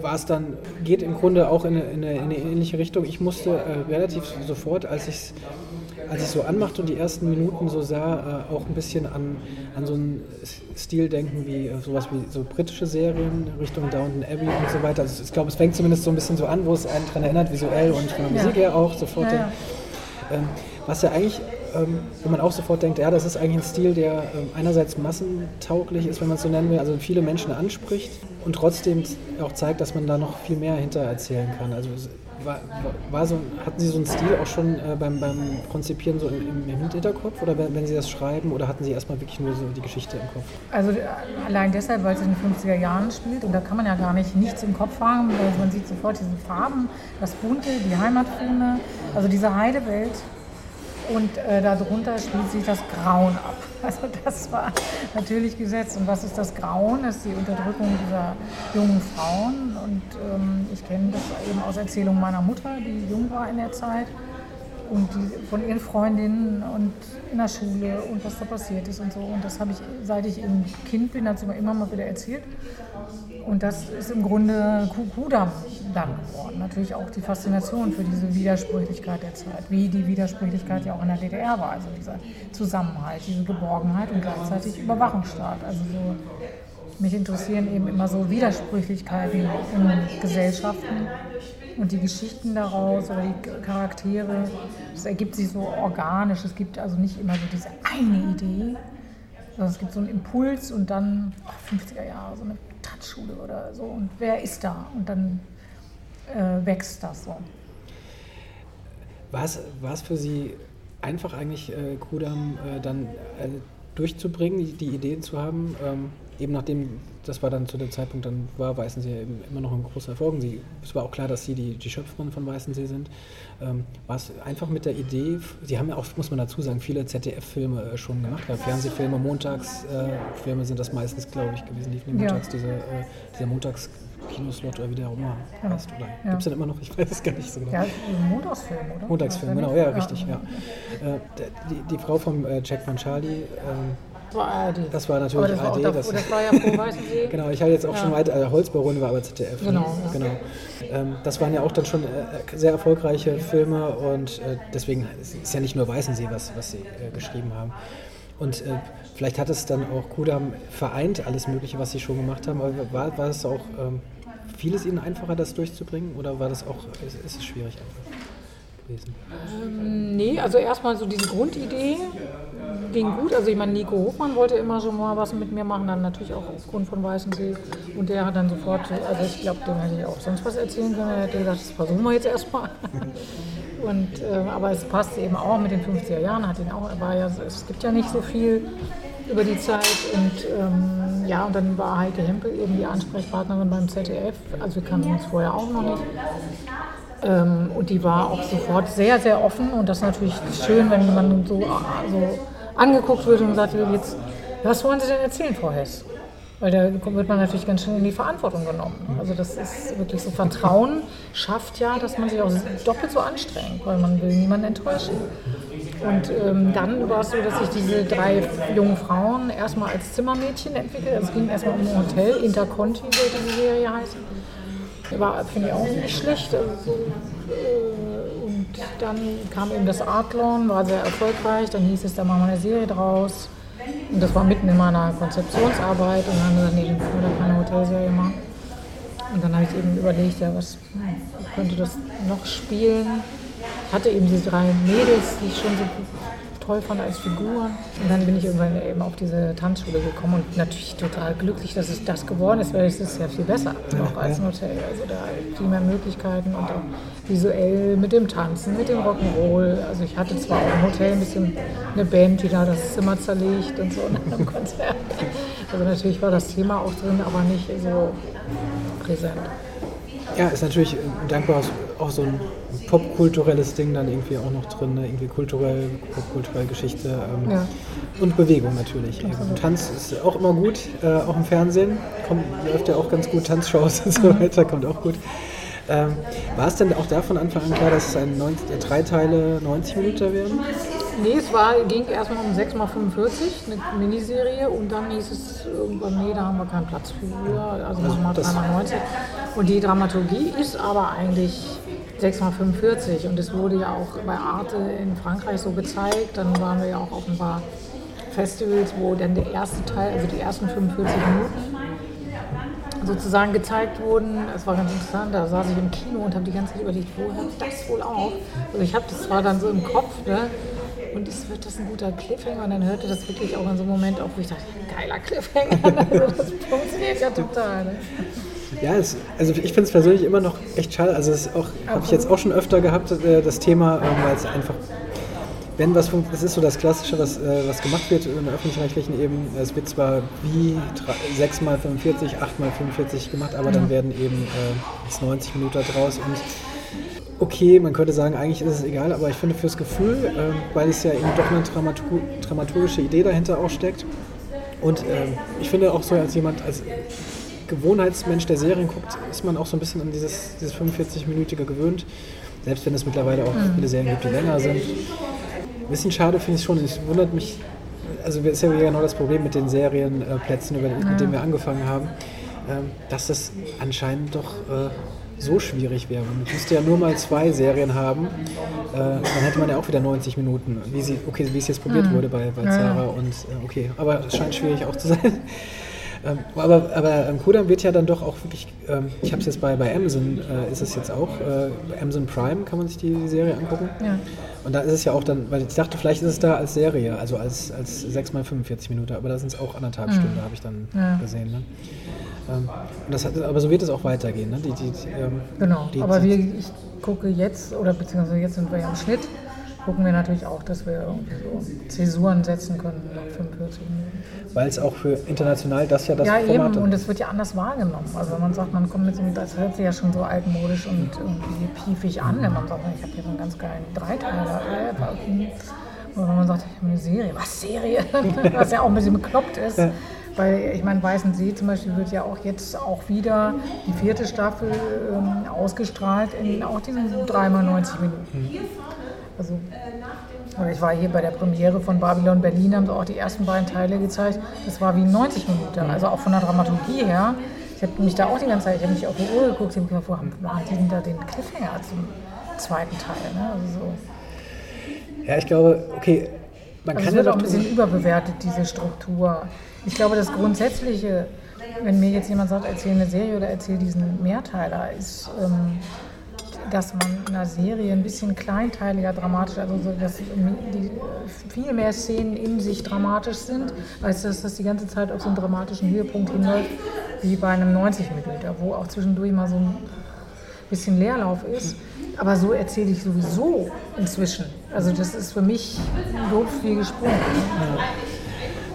war es dann, geht im Grunde auch in eine, in eine, in eine ähnliche Richtung. Ich musste äh, relativ sofort, als ich als ich so anmachte und die ersten Minuten so sah, äh, auch ein bisschen an, an so einen Stil denken wie äh, sowas wie so britische Serien Richtung Downton Abbey und so weiter. Also ich glaube, es fängt zumindest so ein bisschen so an, wo es einen daran erinnert, visuell und von der Musik her auch sofort. Ja, ja. Ähm, was ja eigentlich, ähm, wenn man auch sofort denkt, ja, das ist eigentlich ein Stil, der ähm, einerseits massentauglich ist, wenn man es so nennen will, also viele Menschen anspricht und trotzdem auch zeigt, dass man da noch viel mehr hinter erzählen kann. Also war, war so, hatten Sie so einen Stil auch schon äh, beim, beim Konzipieren so im, im, Hinterkopf? Oder wenn, wenn, Sie das schreiben oder hatten Sie erstmal wirklich nur so die Geschichte im Kopf? Also allein deshalb, weil es in den 50er Jahren spielt. Und da kann man ja gar nicht nichts im Kopf haben, weil man sieht sofort diese Farben, das Bunte, die Heimatfilme, also diese Heidewelt und äh, darunter spielt sich das Grauen ab. Also das war natürlich gesetzt. Und was ist das Grauen? Das ist die Unterdrückung dieser jungen Frauen. Und ähm, ich kenne das eben aus Erzählungen meiner Mutter, die jung war in der Zeit und die, von ihren Freundinnen und in der Schule und was da passiert ist und so. Und das habe ich, seit ich eben Kind bin, hat sie mir immer mal wieder erzählt. Und das ist im Grunde Kudam dann geworden. Natürlich auch die Faszination für diese Widersprüchlichkeit der Zeit, wie die Widersprüchlichkeit ja auch in der DDR war. Also dieser Zusammenhalt, diese Geborgenheit und gleichzeitig Überwachungsstaat. Also so, mich interessieren eben immer so Widersprüchlichkeiten in Gesellschaften und die Geschichten daraus oder die Charaktere. Das ergibt sich so organisch. Es gibt also nicht immer so diese eine Idee, sondern es gibt so einen Impuls und dann oh, 50er Jahre, so eine Tanzschule oder so. Und wer ist da? Und dann äh, wächst das so. War es für Sie einfach eigentlich, äh, Kudam äh, dann äh, durchzubringen, die, die, Ideen zu haben? Ähm, eben nachdem, das war dann zu dem Zeitpunkt, dann war Weißensee immer noch ein großer Erfolg. Sie, es war auch klar, dass Sie die, die Schöpferin von Weißensee sind. Ähm, war es einfach mit der Idee, Sie haben ja auch, muss man dazu sagen, viele ZDF-Filme äh, schon gemacht, ja, Fernsehfilme, Montagsfilme äh, sind das meistens, glaube ich, gewesen, die montags, ja. diese, äh, dieser Montags- Kinoslot oder wie der auch immer ja. heißt. Oder ja. gibt es denn immer noch? Ich weiß es gar nicht so genau. Ja, Montagsfilm, oder? Montagsfilm, genau, ja, richtig, ja. Äh, die, die, Frau vom äh, Jack von Charlie, ähm, das war ARD. Das war natürlich das ARD. War das, das, war ja vor Weißensee. genau, ich habe jetzt auch ja. schon weiter, äh, Holzbaron war aber ZDF. Ne? Genau. Ne? Ja. genau. Ähm, das waren ja auch dann schon äh, sehr erfolgreiche Filme und äh, deswegen ist ja nicht nur Weißensee, was, was sie äh, geschrieben haben. Und äh, vielleicht hat es dann auch Kudam vereint, alles Mögliche, was sie schon gemacht haben, aber war, war es auch ähm, vieles Ihnen einfacher, das durchzubringen oder war das auch, ist, ist es schwierig gewesen? Ähm, nee, also erstmal so diese Grundidee ging gut. Also ich meine, Nico Hochmann wollte immer schon mal was mit mir machen, dann natürlich auch aufgrund von Weißensee. Und der hat dann sofort, also ich glaube, dem hätte ich auch sonst was erzählen können. Er hat gesagt, das versuchen wir jetzt erstmal. Und, äh, aber es passt eben auch mit den 50er Jahren, hat ihn auch, war ja, es gibt ja nicht so viel über die Zeit. Und ähm, ja, und dann war Heike Hempel eben die Ansprechpartnerin beim ZDF. Also wir kannten uns vorher auch noch nicht. Ähm, und die war auch sofort sehr, sehr offen. Und das ist natürlich schön, wenn man so, so angeguckt wird und sagt, jetzt, was wollen Sie denn erzählen, Frau Hess? Weil da wird man natürlich ganz schön in die Verantwortung genommen. Also das ist wirklich so, Vertrauen schafft ja, dass man sich auch doppelt so anstrengt, weil man will niemanden enttäuschen. Und ähm, dann war es so, dass sich diese drei jungen Frauen erstmal als Zimmermädchen entwickelt. Also es ging erstmal um ein Hotel, Interconti sollte die Serie heißen. War, finde ich, auch nicht schlecht. Also so, äh, und dann kam eben das Artlon, war sehr erfolgreich. Dann hieß es, da machen wir eine Serie draus. Und das war mitten in meiner Konzeptionsarbeit. Und dann haben wir gesagt, nee, dann da keine Hotelserie machen. Und dann habe ich eben überlegt, ja, was könnte das noch spielen? Ich hatte eben diese drei Mädels, die ich schon so toll fand als Figuren. Und dann bin ich irgendwann eben auf diese Tanzschule gekommen und natürlich total glücklich, dass es das geworden ist, weil es ist ja viel besser noch als ein Hotel. Also da viel mehr Möglichkeiten und auch visuell mit dem Tanzen, mit dem Rock'n'Roll. Also ich hatte zwar auch im Hotel ein bisschen eine Band, die da das Zimmer zerlegt und so nach einem Konzert. Also natürlich war das Thema auch drin, aber nicht so präsent. Ja, ist natürlich dankbar auch so ein popkulturelles Ding dann irgendwie auch noch drin, ne? irgendwie kulturell, popkulturelle Geschichte ähm, ja. und Bewegung natürlich. Eben. Tanz ist auch immer gut, äh, auch im Fernsehen kommt, läuft ja auch ganz gut, Tanzshows und so mhm. weiter, kommt auch gut. Ähm, war es denn auch da von Anfang an klar, dass es ein 90, äh, drei Teile 90 Minuten werden? Nee, es war, ging erstmal um 6x45, eine Miniserie, und dann hieß es irgendwann, nee, da haben wir keinen Platz für, also machen wir 3x90. Und die Dramaturgie ist aber eigentlich 6x45 und es wurde ja auch bei Arte in Frankreich so gezeigt. Dann waren wir ja auch auf ein paar Festivals, wo dann der erste Teil, also die ersten 45 Minuten sozusagen gezeigt wurden. Es war ganz interessant, da saß ich im Kino und habe die ganze Zeit überlegt, wo hört das wohl auf? Also ich habe das zwar dann so im Kopf, ne? Und ist, wird das ein guter Cliffhanger? Und dann hörte das wirklich auch in so einem Moment auf, wo ich dachte, geiler Cliffhanger. Also das funktioniert ja total. Ne? Ja, es, also ich finde es persönlich immer noch echt schade. Also es habe ich jetzt auch schon öfter gehabt, äh, das Thema, ähm, weil es einfach wenn was das ist so das Klassische, was, äh, was gemacht wird im öffentlich-rechtlichen eben, es wird zwar wie 6x45, 8x45 gemacht, aber dann werden eben äh, 90 Minuten draus und okay, man könnte sagen, eigentlich ist es egal, aber ich finde fürs Gefühl, äh, weil es ja eben doch eine Dramatur dramaturgische Idee dahinter auch steckt. Und äh, ich finde auch so als jemand, als Gewohnheitsmensch, der Serien guckt, ist man auch so ein bisschen an dieses, dieses 45-minütige gewöhnt. Selbst wenn es mittlerweile auch mhm. viele Serien gibt, die länger sind. Ein bisschen schade finde ich schon. Es wundert mich, also ist ja genau das Problem mit den Serienplätzen, mit mhm. denen wir angefangen haben, ähm, dass das anscheinend doch äh, so schwierig wäre. Man müsste ja nur mal zwei Serien haben, äh, dann hätte man ja auch wieder 90 Minuten, wie, sie, okay, wie es jetzt probiert mhm. wurde bei, bei Zara. Und äh, okay, aber es scheint schwierig auch zu sein. Ähm, aber aber ähm, Kodam wird ja dann doch auch wirklich, ähm, ich habe es jetzt bei, bei Amazon, äh, ist es jetzt auch, äh, Amazon Prime kann man sich die Serie angucken. Ja. Und da ist es ja auch dann, weil ich dachte, vielleicht ist es da als Serie, also als, als 6 mal 45 Minuten, aber da sind es auch anderthalb mhm. Stunden, habe ich dann ja. gesehen. Ne? Ähm, das hat, aber so wird es auch weitergehen. Ne? Die, die, ähm, genau, die, aber wir, ich gucke jetzt, oder beziehungsweise jetzt sind wir ja im Schnitt, gucken wir natürlich auch, dass wir so Zäsuren setzen können nach 45 Minuten. Weil es auch für international das ja das ja, Format eben, und es wird ja anders wahrgenommen. Also wenn man sagt, man kommt mit so, das hört sich ja schon so altmodisch und irgendwie piefig an, wenn man sagt, ich habe hier so einen ganz geilen Dreiteiler. Oder wenn man sagt, ich habe eine Serie. Was, Serie? Was ja auch ein bisschen bekloppt ist. Ja. Weil ich meine, Weißen See zum Beispiel wird ja auch jetzt auch wieder die vierte Staffel ähm, ausgestrahlt in auch diesen 3 x 90 Minuten. Mhm. Also, ich war hier bei der Premiere von Babylon Berlin, haben sie auch die ersten beiden Teile gezeigt. Das war wie 90 Minuten, also auch von der Dramaturgie her. Ich habe mich da auch die ganze Zeit, ich habe mich auf die Uhr geguckt, ich habe gedacht, wo haben die denn da den Cliffhanger zum zweiten Teil? Ne? Also so. Ja, ich glaube, okay, man also kann es wird auch ein bisschen überbewertet, diese Struktur. Ich glaube, das Grundsätzliche, wenn mir jetzt jemand sagt, erzähl eine Serie oder erzähl diesen Mehrteiler, ist... Ähm, dass man in einer Serie ein bisschen kleinteiliger dramatisch, also so, dass viel mehr Szenen in sich dramatisch sind, als dass das die ganze Zeit auf so einen dramatischen Höhepunkt hinläuft, wie bei einem 90 Minuten, wo auch zwischendurch mal so ein bisschen Leerlauf ist. Aber so erzähle ich sowieso inzwischen. Also das ist für mich doof wie gesprungen.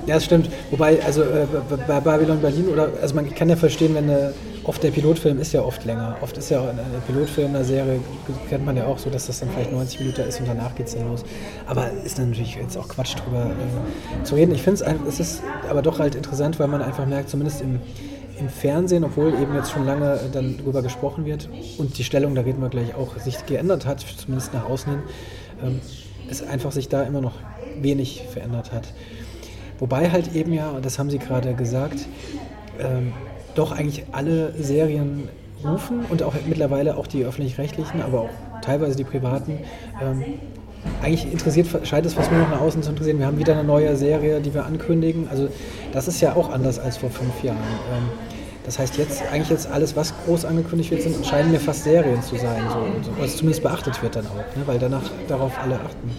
Ja, das stimmt. Wobei, also äh, bei Babylon Berlin oder, also man kann ja verstehen, wenn eine, oft der Pilotfilm ist ja oft länger. Oft ist ja ein Pilotfilm einer Serie, kennt man ja auch so, dass das dann vielleicht 90 Minuten ist und danach geht es dann los. Aber ist dann natürlich jetzt auch Quatsch drüber äh, zu reden. Ich finde es, es ist aber doch halt interessant, weil man einfach merkt, zumindest im, im Fernsehen, obwohl eben jetzt schon lange dann darüber gesprochen wird und die Stellung, da reden wir gleich auch, sich geändert hat, zumindest nach außen hin, ähm, es einfach sich da immer noch wenig verändert hat. Wobei halt eben ja, das haben Sie gerade gesagt, ähm, doch eigentlich alle Serien rufen und auch mittlerweile auch die öffentlich-rechtlichen, aber auch teilweise die privaten. Ähm, eigentlich interessiert, scheint es fast nur noch nach außen zu interessieren. Wir haben wieder eine neue Serie, die wir ankündigen. Also das ist ja auch anders als vor fünf Jahren. Ähm, das heißt, jetzt eigentlich jetzt alles, was groß angekündigt wird, sind, scheinen mir fast Serien zu sein, so, so, was zumindest beachtet wird dann auch, ne? weil danach darauf alle achten.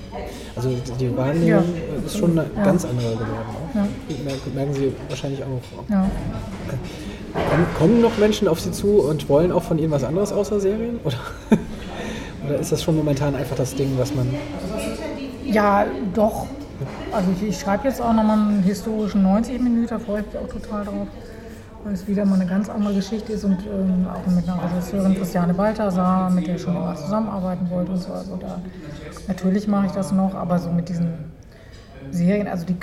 Also die Wahrnehmung ja. ist schon eine ja. ganz andere geworden. Ja. Merken Sie wahrscheinlich auch. Kommen noch Menschen auf Sie zu und wollen auch von Ihnen was anderes außer Serien? Oder, oder ist das schon momentan einfach das Ding, was man. Ja, doch. Also ich, ich schreibe jetzt auch nochmal einen historischen 90 Minuten, da freue ich mich auch total drauf weil es wieder mal eine ganz andere Geschichte ist und ähm, auch mit einer Regisseurin Christiane Balthasar, mit der ich schon immer zusammenarbeiten wollte und so. Also da, natürlich mache ich das noch, aber so mit diesen Serien, also die,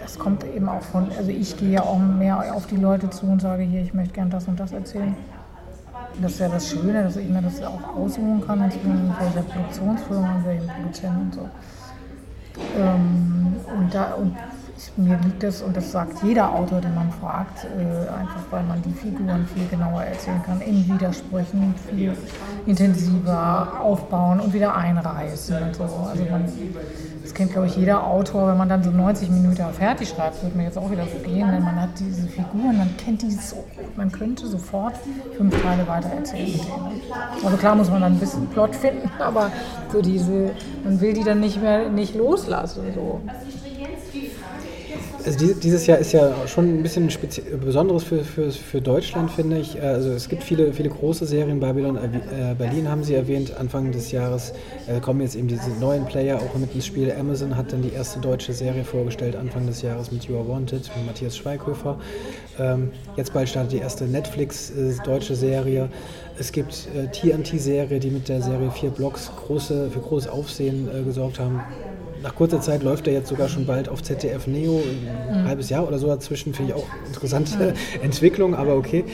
das kommt eben auch von, also ich gehe ja auch mehr auf die Leute zu und sage hier, ich möchte gern das und das erzählen. Das ist ja das Schöne, dass ich mir das auch aussuchen kann, in welcher Produktionsfirma, in welchem Produzenten und so. Ähm, und, da, und mir liegt es, und das sagt jeder Autor, den man fragt, äh, einfach weil man die Figuren viel genauer erzählen kann, in Widersprüchen viel intensiver aufbauen und wieder einreißen und so. Also man, das kennt, glaube ich, jeder Autor, wenn man dann so 90 Minuten fertig schreibt, wird mir jetzt auch wieder so gehen, denn man hat diese Figuren, man kennt die so gut, man könnte sofort fünf Teile weiter erzählen. Also klar muss man dann ein bisschen Plot finden, aber so diese, man will die dann nicht mehr nicht loslassen. So. Also dieses Jahr ist ja schon ein bisschen Besonderes für, für, für Deutschland, finde ich. Also es gibt viele, viele große Serien. Babylon äh, Berlin haben Sie erwähnt. Anfang des Jahres äh, kommen jetzt eben diese neuen Player auch mit ins Spiel. Amazon hat dann die erste deutsche Serie vorgestellt, Anfang des Jahres mit You Are Wanted, mit Matthias Schweighöfer. Ähm, jetzt bald startet die erste Netflix-deutsche äh, Serie. Es gibt äh, TNT-Serie, die mit der Serie Vier Blocks große, für großes Aufsehen äh, gesorgt haben nach kurzer Zeit läuft er jetzt sogar schon bald auf ZDF Neo, ein mhm. halbes Jahr oder so dazwischen, finde ich auch interessante mhm. Entwicklung, aber okay.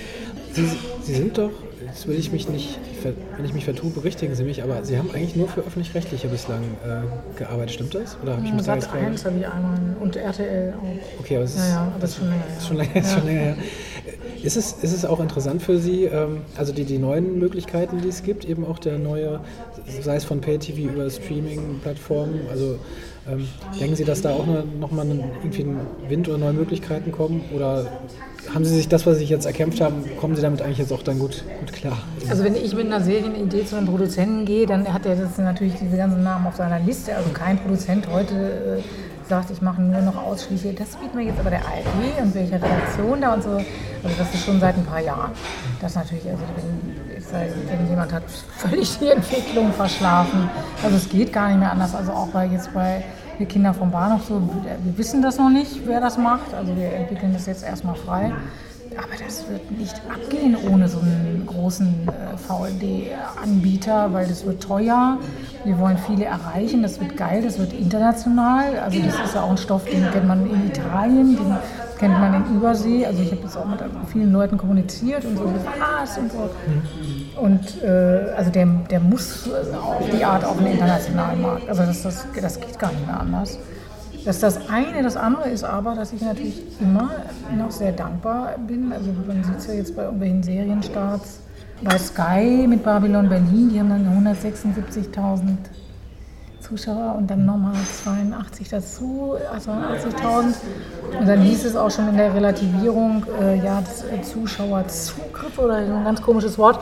Sie, Sie sind doch, jetzt will ich mich nicht, wenn ich mich vertue, berichtigen Sie mich, aber Sie haben eigentlich nur für Öffentlich-Rechtliche bislang äh, gearbeitet, stimmt das? Oder habe ich mich da jetzt 1 habe ich einmal und RTL auch. Okay, aber es ist, ja, ja, das ist schon länger her. Ist schon länger, ist schon länger her. Ist es, ist es auch interessant für Sie, ähm, also die, die neuen Möglichkeiten, die es gibt, eben auch der neue, sei es von Pay-TV über Streaming-Plattformen, also ähm, denken Sie, dass da auch nochmal irgendwie ein Wind oder neue Möglichkeiten kommen? Oder haben Sie sich das, was Sie jetzt erkämpft haben, kommen Sie damit eigentlich jetzt auch dann gut, gut klar? Also wenn ich mit einer Serienidee zu einem Produzenten gehe, dann hat er jetzt natürlich diese ganzen Namen auf seiner Liste. Also kein Produzent heute äh, sagt, ich mache nur noch ausschließlich, das sieht mir jetzt aber der ARD und welche Redaktion da und so. Also das ist schon seit ein paar Jahren. Das natürlich, also wenn, sage, wenn jemand hat völlig die Entwicklung verschlafen. Also es geht gar nicht mehr anders. Also auch bei jetzt bei wir Kinder vom Bahnhof so, wir wissen das noch nicht, wer das macht. Also wir entwickeln das jetzt erstmal frei. Aber das wird nicht abgehen ohne so einen großen äh, VLD-Anbieter, weil das wird teuer. Wir wollen viele erreichen, das wird geil, das wird international. Also das ist ja auch ein Stoff, den kennt man in Italien, den kennt man in Übersee. Also ich habe jetzt auch mit vielen Leuten kommuniziert und so, was und so. Und äh, also der, der muss auf die Art auf den internationalen Markt. Also das, das, das geht gar nicht mehr anders. Das ist das eine. Das andere ist aber, dass ich natürlich immer noch sehr dankbar bin. Also man sieht es ja jetzt bei irgendwelchen Serienstarts. Bei Sky mit Babylon Berlin, die haben dann 176.000 Zuschauer und dann nochmal 82 dazu, also 80.000. Und dann hieß es auch schon in der Relativierung, äh, ja, das äh, Zuschauerzugriff oder so ein ganz komisches Wort,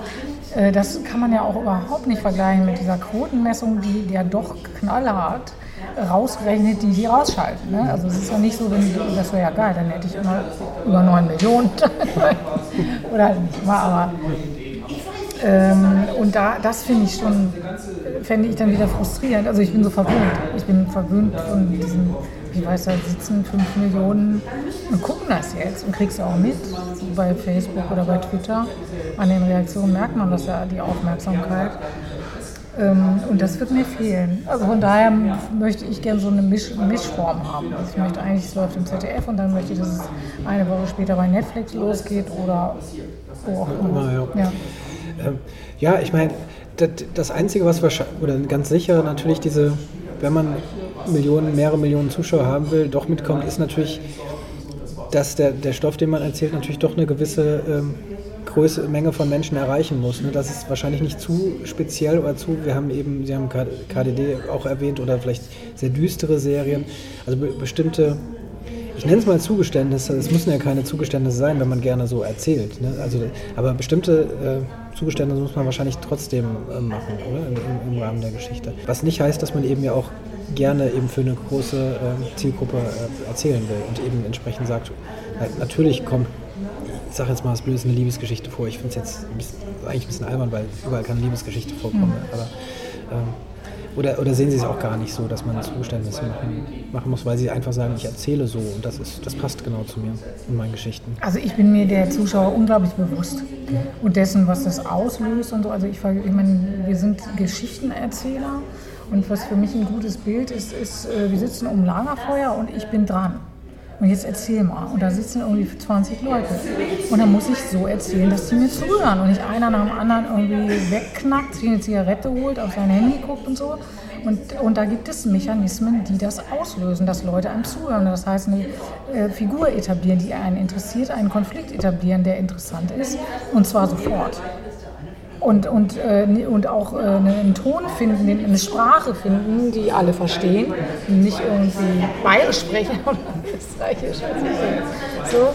äh, das kann man ja auch überhaupt nicht vergleichen mit dieser Quotenmessung, die ja doch knallhart rausgerechnet, die sie rausschalten. Ne? Also es ist ja nicht so, wenn das wäre ja geil, dann hätte ich immer über 9 Millionen oder halt nicht mal, aber ähm, und da, das finde ich schon, fände ich dann wieder frustrierend. Also ich bin so verwöhnt. Ich bin verwöhnt von diesen, ich weiß, da sitzen 5 Millionen und gucken das jetzt und kriegst auch mit, bei Facebook oder bei Twitter. An den Reaktionen merkt man das ja, die Aufmerksamkeit. Ähm, und das wird mir fehlen. Also von daher möchte ich gerne so eine Misch Mischform haben. Also ich möchte eigentlich, es läuft im ZDF und dann möchte ich, dass es eine Woche später bei Netflix losgeht oder wo auch immer. Ja. Ja. Ähm, ja, ich meine, das, das, Einzige, was wahrscheinlich, oder ganz sicher natürlich diese, wenn man Millionen, mehrere Millionen Zuschauer haben will, doch mitkommt, ist natürlich, dass der, der Stoff, den man erzählt, natürlich doch eine gewisse ähm, größere Menge von Menschen erreichen muss. Ne? Das ist wahrscheinlich nicht zu speziell oder zu, wir haben eben, Sie haben KDD auch erwähnt oder vielleicht sehr düstere Serien, also be bestimmte ich nenne es mal Zugeständnisse, es müssen ja keine Zugeständnisse sein, wenn man gerne so erzählt. Ne? Also, aber bestimmte äh, Zugeständnisse muss man wahrscheinlich trotzdem äh, machen, oder? Im, Im, Rahmen der Geschichte. Was nicht heißt, dass man eben ja auch gerne eben für eine große äh, Zielgruppe äh, erzählen will und eben entsprechend sagt, natürlich kommt, sage jetzt mal das Blöde, eine Liebesgeschichte vor. Ich finde es jetzt ein bisschen, eigentlich ein bisschen albern, weil überall keine Liebesgeschichte vorkommt. Mhm. Aber ähm, oder, oder sehen Sie es auch gar nicht so, dass man Zugeständnisse machen, machen muss, weil Sie einfach sagen, ich erzähle so und das, ist, das passt genau zu mir und meinen Geschichten? Also ich bin mir der Zuschauer unglaublich bewusst und dessen, was das auslöst und so. Also ich, ich meine, wir sind Geschichtenerzähler und was für mich ein gutes Bild ist, ist, äh, wir sitzen um Lagerfeuer und ich bin dran. Und jetzt erzähl mal. Und da sitzen irgendwie 20 Leute. Und dann muss ich so erzählen, dass sie mir zuhören. Und nicht einer nach dem anderen irgendwie wegknackt, sich eine Zigarette holt, auf sein Handy guckt und so. Und, und da gibt es Mechanismen, die das auslösen, dass Leute einem zuhören. Das heißt, eine äh, Figur etablieren, die einen interessiert, einen Konflikt etablieren, der interessant ist. Und zwar sofort und, und, äh, und auch äh, einen Ton finden, eine Sprache finden, die alle verstehen, nicht irgendwie bayerisch sprechen oder österreichisch. So.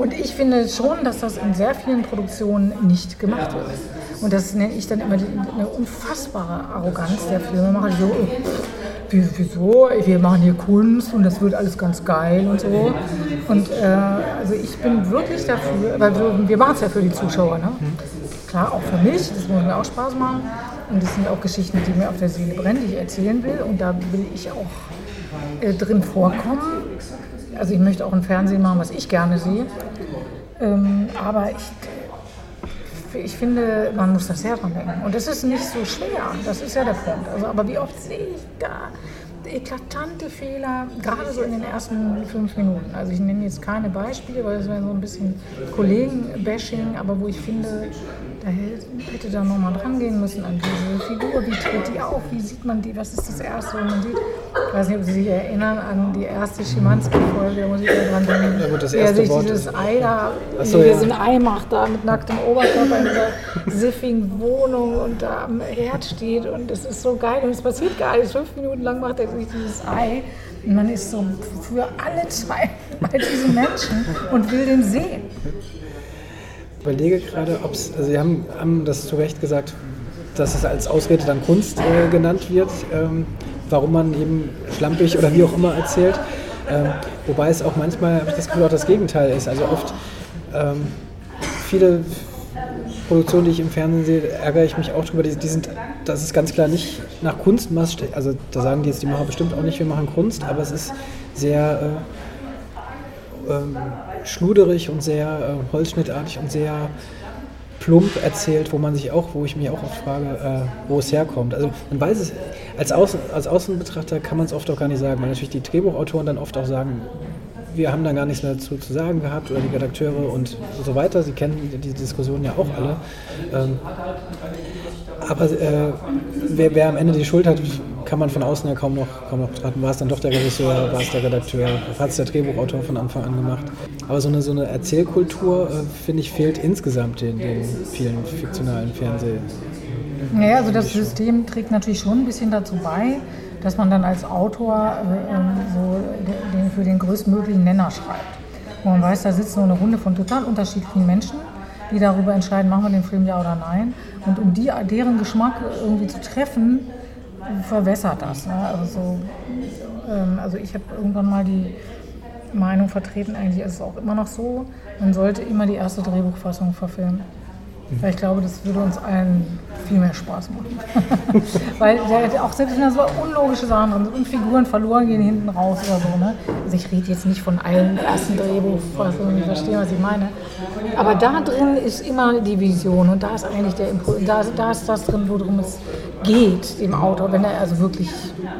Und ich finde schon, dass das in sehr vielen Produktionen nicht gemacht wird. Und das nenne ich dann immer die, eine unfassbare Arroganz der Filmemacher, so, äh, wieso, wir machen hier Kunst und das wird alles ganz geil und so. Und äh, also ich bin wirklich dafür, weil wir, wir machen es ja für die Zuschauer, ne? Klar auch für mich, das muss mir auch Spaß machen. Und das sind auch Geschichten, die mir auf der Seele brennen, die ich erzählen will. Und da will ich auch äh, drin vorkommen. Also ich möchte auch ein Fernsehen machen, was ich gerne sehe. Ähm, aber ich, ich finde, man muss das sehr dran denken. Und das ist nicht so schwer, das ist ja der Punkt. Also, aber wie oft sehe ich da eklatante Fehler, gerade so in den ersten fünf Minuten. Also ich nenne jetzt keine Beispiele, weil das wäre so ein bisschen Kollegen-Bashing, aber wo ich finde, da hätte da nochmal dran gehen müssen an diese Figur. Wie tritt die auf? Wie sieht man die? Was ist das Erste, was man sieht? Ich weiß nicht, ob Sie sich erinnern an die erste Schimanski-Folge, muss ich da dran denken. Ja, gut, das erste sich Wort dieses Ei da, so, ja. ein Ei macht, da mit nacktem Oberkörper in dieser siffigen Wohnung und da am Herd steht und es ist so geil und es passiert gar nichts. Fünf Minuten lang macht er sich dieses Ei und man ist so für alle zwei bei diesem Menschen und will den sehen überlege gerade, ob es, also Sie haben, haben, das zu Recht gesagt, dass es als Ausrede dann Kunst äh, genannt wird, ähm, warum man eben schlampig oder wie auch immer erzählt. Ähm, wobei es auch manchmal, habe ich das Gefühl, auch das Gegenteil ist. Also oft ähm, viele Produktionen, die ich im Fernsehen sehe, ärgere ich mich auch drüber. Die, die sind, das ist ganz klar nicht nach Kunstmaßstäben. Also da sagen die jetzt die Macher bestimmt auch nicht, wir machen Kunst, aber es ist sehr äh, ähm, schluderig und sehr äh, holzschnittartig und sehr plump erzählt, wo man sich auch, wo ich mich auch oft frage, äh, wo es herkommt. Also man weiß es, als, Außen, als Außenbetrachter kann man es oft auch gar nicht sagen, weil natürlich die Drehbuchautoren dann oft auch sagen, wir haben da gar nichts mehr dazu zu sagen gehabt oder die Redakteure und so weiter. Sie kennen die Diskussion ja auch alle. Ähm, aber äh, wer, wer, am Ende die Schuld hat, kann man von außen ja kaum noch, kaum noch betrachten. War es dann doch der Regisseur, war es der Redakteur, hat es der Drehbuchautor von Anfang an gemacht. Aber so eine, so eine Erzählkultur, äh, finde ich, fehlt insgesamt den, den vielen fiktionalen Fernseh. Ja, also das System trägt natürlich schon ein bisschen dazu bei, dass man dann als Autor äh, ähm, so den, für den größtmöglichen Nenner schreibt. Wo man weiß, da sitzt nur eine Runde von total unterschiedlichen Menschen, die darüber entscheiden, machen wir den Film ja oder nein. Und um die, deren Geschmack irgendwie zu treffen, verwässert das. Ne? Also, so, ähm, also ich habe irgendwann mal die Meinung vertreten, eigentlich ist es auch immer noch so, man sollte immer die erste Drehbuchfassung verfilmen. Weil ich glaube, das würde uns allen viel mehr Spaß machen. Weil auch selbst wenn da so unlogische Sachen und, und Figuren verloren gehen hinten raus oder so. Ne? Also ich rede jetzt nicht von allen ersten Drehbuchfassungen, ich verstehe, was ich meine. Aber da drin ist immer die Vision und da ist eigentlich der Impuls, da, da ist das drin, worum es geht, dem Autor, wenn er also wirklich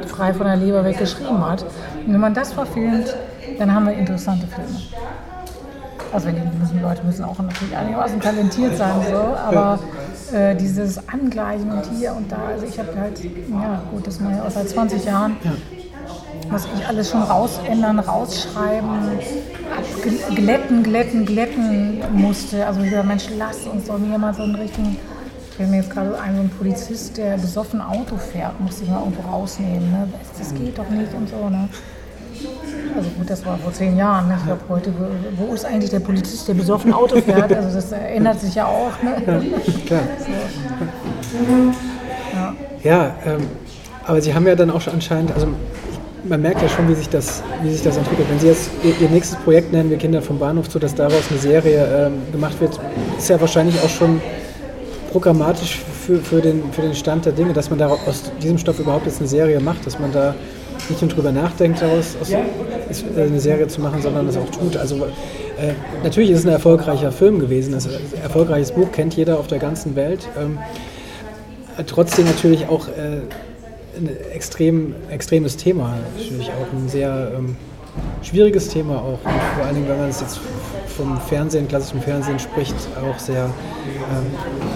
frei von der Leber weg geschrieben hat. Und wenn man das verfilmt, dann haben wir interessante Filme. Also die müssen, Leute müssen auch natürlich einigermaßen talentiert sein, so, aber äh, dieses Angleichen und hier und da, also ich habe halt, ja gut, das mache ich auch seit 20 Jahren. muss ich alles schon rausändern, rausschreiben, glätten, glätten, glätten musste. Also dieser Mensch, lass uns doch mir mal so einen richtigen, ich fällt mir jetzt gerade ein, so ein Polizist, der besoffen Auto fährt, muss ich mal irgendwo rausnehmen. Ne? Das geht doch nicht und so. Ne? Also gut, das war vor zehn Jahren. Ne? Ich glaube heute, wo, ist eigentlich der Polizist, der besoffen Auto fährt? Also das ändert sich ja auch. Ne? Ja, klar. So. Ja, ja ähm, aber Sie haben ja dann auch schon anscheinend, also man merkt ja schon, wie sich das, wie sich das entwickelt. Wenn Sie jetzt Ihr, Ihr nächstes Projekt nennen, wir Kinder vom Bahnhof, so dass daraus eine Serie ähm, gemacht wird, ist ja wahrscheinlich auch schon programmatisch für, für, den, für den Stand der Dinge, dass man da aus diesem Stoff überhaupt jetzt eine Serie macht, dass man da nicht nur drüber nachdenkt, daraus aus, äh, eine Serie zu machen, sondern das auch tut. Also äh, natürlich ist es ein erfolgreicher Film gewesen, ein erfolgreiches Buch kennt jeder auf der ganzen Welt. Ähm, trotzdem natürlich auch äh, ein extrem, extremes Thema, natürlich auch ein sehr ähm, schwieriges Thema auch. Und vor allen Dingen, wenn man es jetzt vom Fernsehen, klassischem Fernsehen spricht, auch sehr, ähm,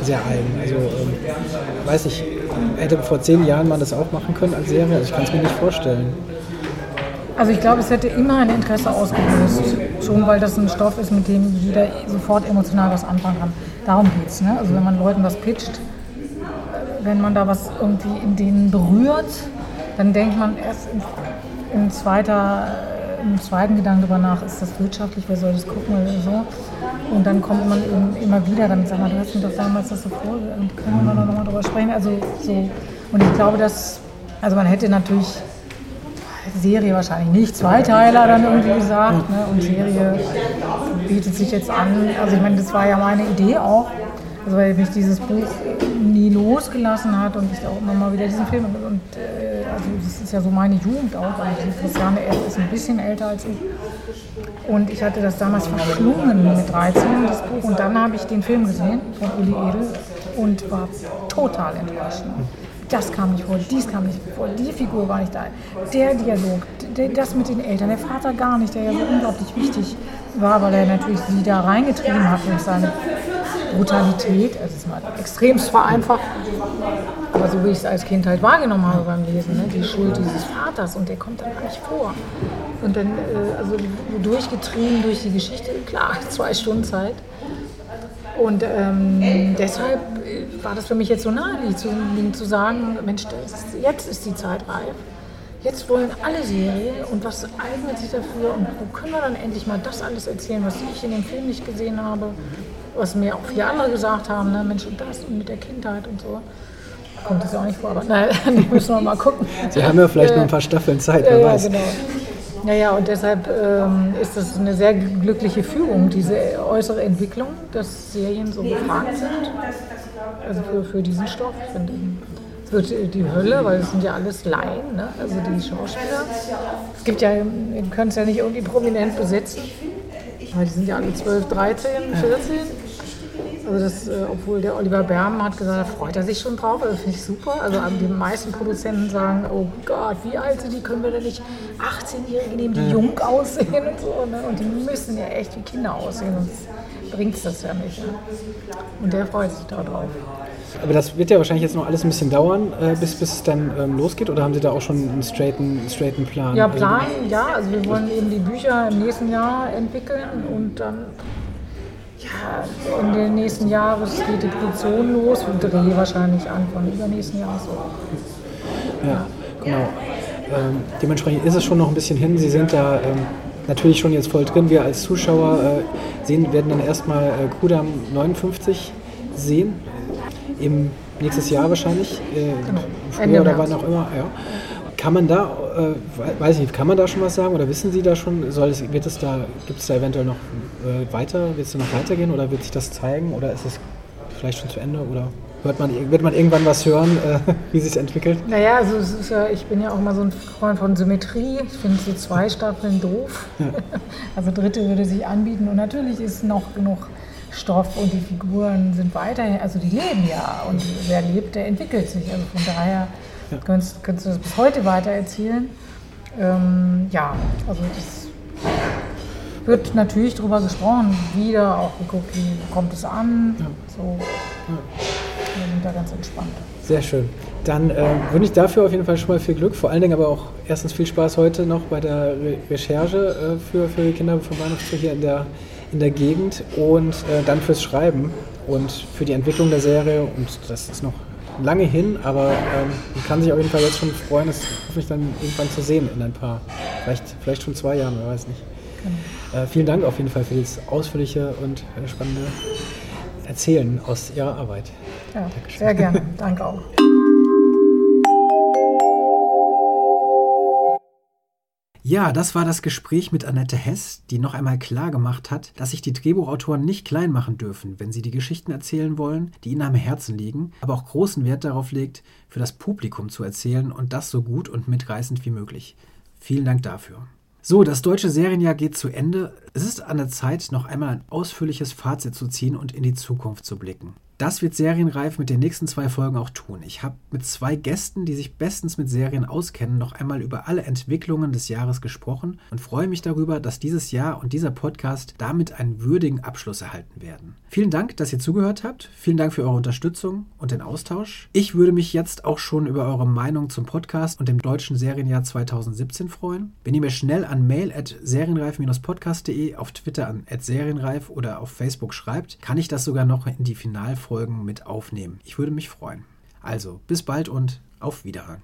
sehr eigen. Also ähm, weiß ich, hätte vor zehn Jahren man das auch machen können als Serie, also ich kann es mir nicht vorstellen. Also ich glaube, es hätte immer ein Interesse ausgelöst, schon weil das ein Stoff ist, mit dem jeder sofort emotional was anfangen kann. Darum geht es. Ne? Also wenn man Leuten was pitcht, wenn man da was irgendwie in denen berührt, dann denkt man erst in, in zweiter, im zweiten Gedanken darüber nach, ist das wirtschaftlich, wer soll das gucken oder so. Und dann kommt man eben immer wieder damit, sag mal, du hast mir doch damals das so vor, können wir noch mal drüber sprechen. Also so, und ich glaube, dass, also man hätte natürlich Serie wahrscheinlich nicht, Zweiteiler dann irgendwie gesagt. Ne? Und Serie bietet sich jetzt an. Also ich meine, das war ja meine Idee auch. Also weil mich dieses Buch nie losgelassen hat und ich auch immer mal wieder diesen Film. Und äh, also das ist ja so meine Jugend auch, also Christiane ist ein bisschen älter als ich. Und ich hatte das damals verschlungen mit 13, das Buch. Und dann habe ich den Film gesehen von Uli Edel und war total enttäuscht. Das kam nicht vor, dies kam nicht vor, die Figur war nicht da, der Dialog, das mit den Eltern, der Vater gar nicht, der ja so unglaublich wichtig war, weil er natürlich sie da reingetrieben hat durch seine Brutalität, also ist mal extremst vereinfacht, aber so wie ich es als Kind halt wahrgenommen habe beim Lesen, ne, die Schuld dieses Vaters und der kommt dann gar nicht vor. Und dann, äh, also durchgetrieben durch die Geschichte, klar, zwei Stunden Zeit. Und ähm, deshalb äh, war das für mich jetzt so naheliegend zu, zu sagen, Mensch, ist, jetzt ist die Zeit reif. Jetzt wollen alle Serien und was eignet sich dafür und wo können wir dann endlich mal das alles erzählen, was ich in dem Film nicht gesehen habe was mir auch viele andere gesagt haben, ne? Mensch und das und mit der Kindheit und so. Kommt das ja auch nicht vor, aber nein, die müssen wir mal gucken. Sie haben ja vielleicht äh, noch ein paar Staffeln Zeit, wer ja, weiß. Genau. Naja, und deshalb ähm, ist das eine sehr glückliche Führung, diese äußere Entwicklung, dass Serien so gefragt sind. Also für, für diesen Stoff. Ich finde, es wird die Hölle, weil es sind ja alles Laien, ne? also die Schauspieler. Es gibt ja, wir können es ja nicht irgendwie prominent besetzen. Weil die sind ja alle 12, 13, 14. Also das, äh, obwohl der Oliver Berm hat gesagt, da freut er sich schon drauf, das finde ich super. Also die meisten Produzenten sagen, oh Gott, wie alt sind die, können wir denn nicht 18-Jährige nehmen, die ja. jung aussehen und so. Ne? Und die müssen ja echt wie Kinder aussehen, sonst bringt es das ja nicht. Ne? Und der freut sich da drauf. Aber das wird ja wahrscheinlich jetzt noch alles ein bisschen dauern, äh, bis, bis es dann ähm, losgeht? Oder haben Sie da auch schon einen straighten, straighten Plan? Ja, Plan, ja. Also wir wollen eben die Bücher im nächsten Jahr entwickeln und dann ja, in den nächsten Jahren geht die Produktion los und Dreh wahrscheinlich Anfang übernächsten Jahres. Ja, genau. Ähm, dementsprechend ist es schon noch ein bisschen hin. Sie sind da ähm, natürlich schon jetzt voll drin. Wir als Zuschauer äh, sehen, werden dann erstmal äh, Kudam 59 sehen. Im nächstes Jahr wahrscheinlich. Äh, genau. Früher oder wann auch immer. Ja. Kann man da, äh, weiß ich nicht, kann man da schon was sagen oder wissen Sie da schon, soll es, wird es da, gibt es da eventuell noch äh, weiter, wird es da noch weitergehen oder wird sich das zeigen oder ist es vielleicht schon zu Ende oder wird man, wird man irgendwann was hören, äh, wie sich entwickelt? Naja, also ja, ich bin ja auch mal so ein Freund von Symmetrie. Ich finde so zwei Staffeln doof. Ja. Also dritte würde sich anbieten und natürlich ist noch genug Stoff und die Figuren sind weiterhin, also die leben ja und wer lebt, der entwickelt sich. Also von daher ja. Könntest, könntest, du das bis heute weiter erzählen? Ähm, ja, also das wird natürlich darüber gesprochen, wieder auch geguckt, wie kommt es an. Ja. So. Ja. Wir sind da ganz entspannt. Sehr schön. Dann äh, wünsche ich dafür auf jeden Fall schon mal viel Glück. Vor allen Dingen aber auch erstens viel Spaß heute noch bei der Re Recherche äh, für, für die Kinder vom Bahnhof hier in der, in der Gegend und äh, dann fürs Schreiben und für die Entwicklung der Serie. Und das ist noch lange hin, aber ähm, man kann sich auf jeden Fall jetzt schon freuen, es hoffentlich dann irgendwann zu sehen in ein paar, vielleicht, vielleicht schon zwei Jahren, wer weiß nicht. Genau. Äh, vielen Dank auf jeden Fall für das ausführliche und spannende Erzählen aus Ihrer Arbeit. Ja, Dankeschön. sehr gerne. Danke auch. Ja, das war das Gespräch mit Annette Hess, die noch einmal klar gemacht hat, dass sich die Drehbuchautoren nicht klein machen dürfen, wenn sie die Geschichten erzählen wollen, die ihnen am Herzen liegen, aber auch großen Wert darauf legt, für das Publikum zu erzählen und das so gut und mitreißend wie möglich. Vielen Dank dafür. So, das deutsche Serienjahr geht zu Ende. Es ist an der Zeit, noch einmal ein ausführliches Fazit zu ziehen und in die Zukunft zu blicken. Das wird Serienreif mit den nächsten zwei Folgen auch tun. Ich habe mit zwei Gästen, die sich bestens mit Serien auskennen, noch einmal über alle Entwicklungen des Jahres gesprochen und freue mich darüber, dass dieses Jahr und dieser Podcast damit einen würdigen Abschluss erhalten werden. Vielen Dank, dass ihr zugehört habt. Vielen Dank für eure Unterstützung und den Austausch. Ich würde mich jetzt auch schon über eure Meinung zum Podcast und dem deutschen Serienjahr 2017 freuen. Wenn ihr mir schnell an mail at serienreif-podcast.de, auf Twitter an serienreif oder auf Facebook schreibt, kann ich das sogar noch in die Finalfolge Folgen mit aufnehmen. Ich würde mich freuen. Also, bis bald und auf Wiederhören.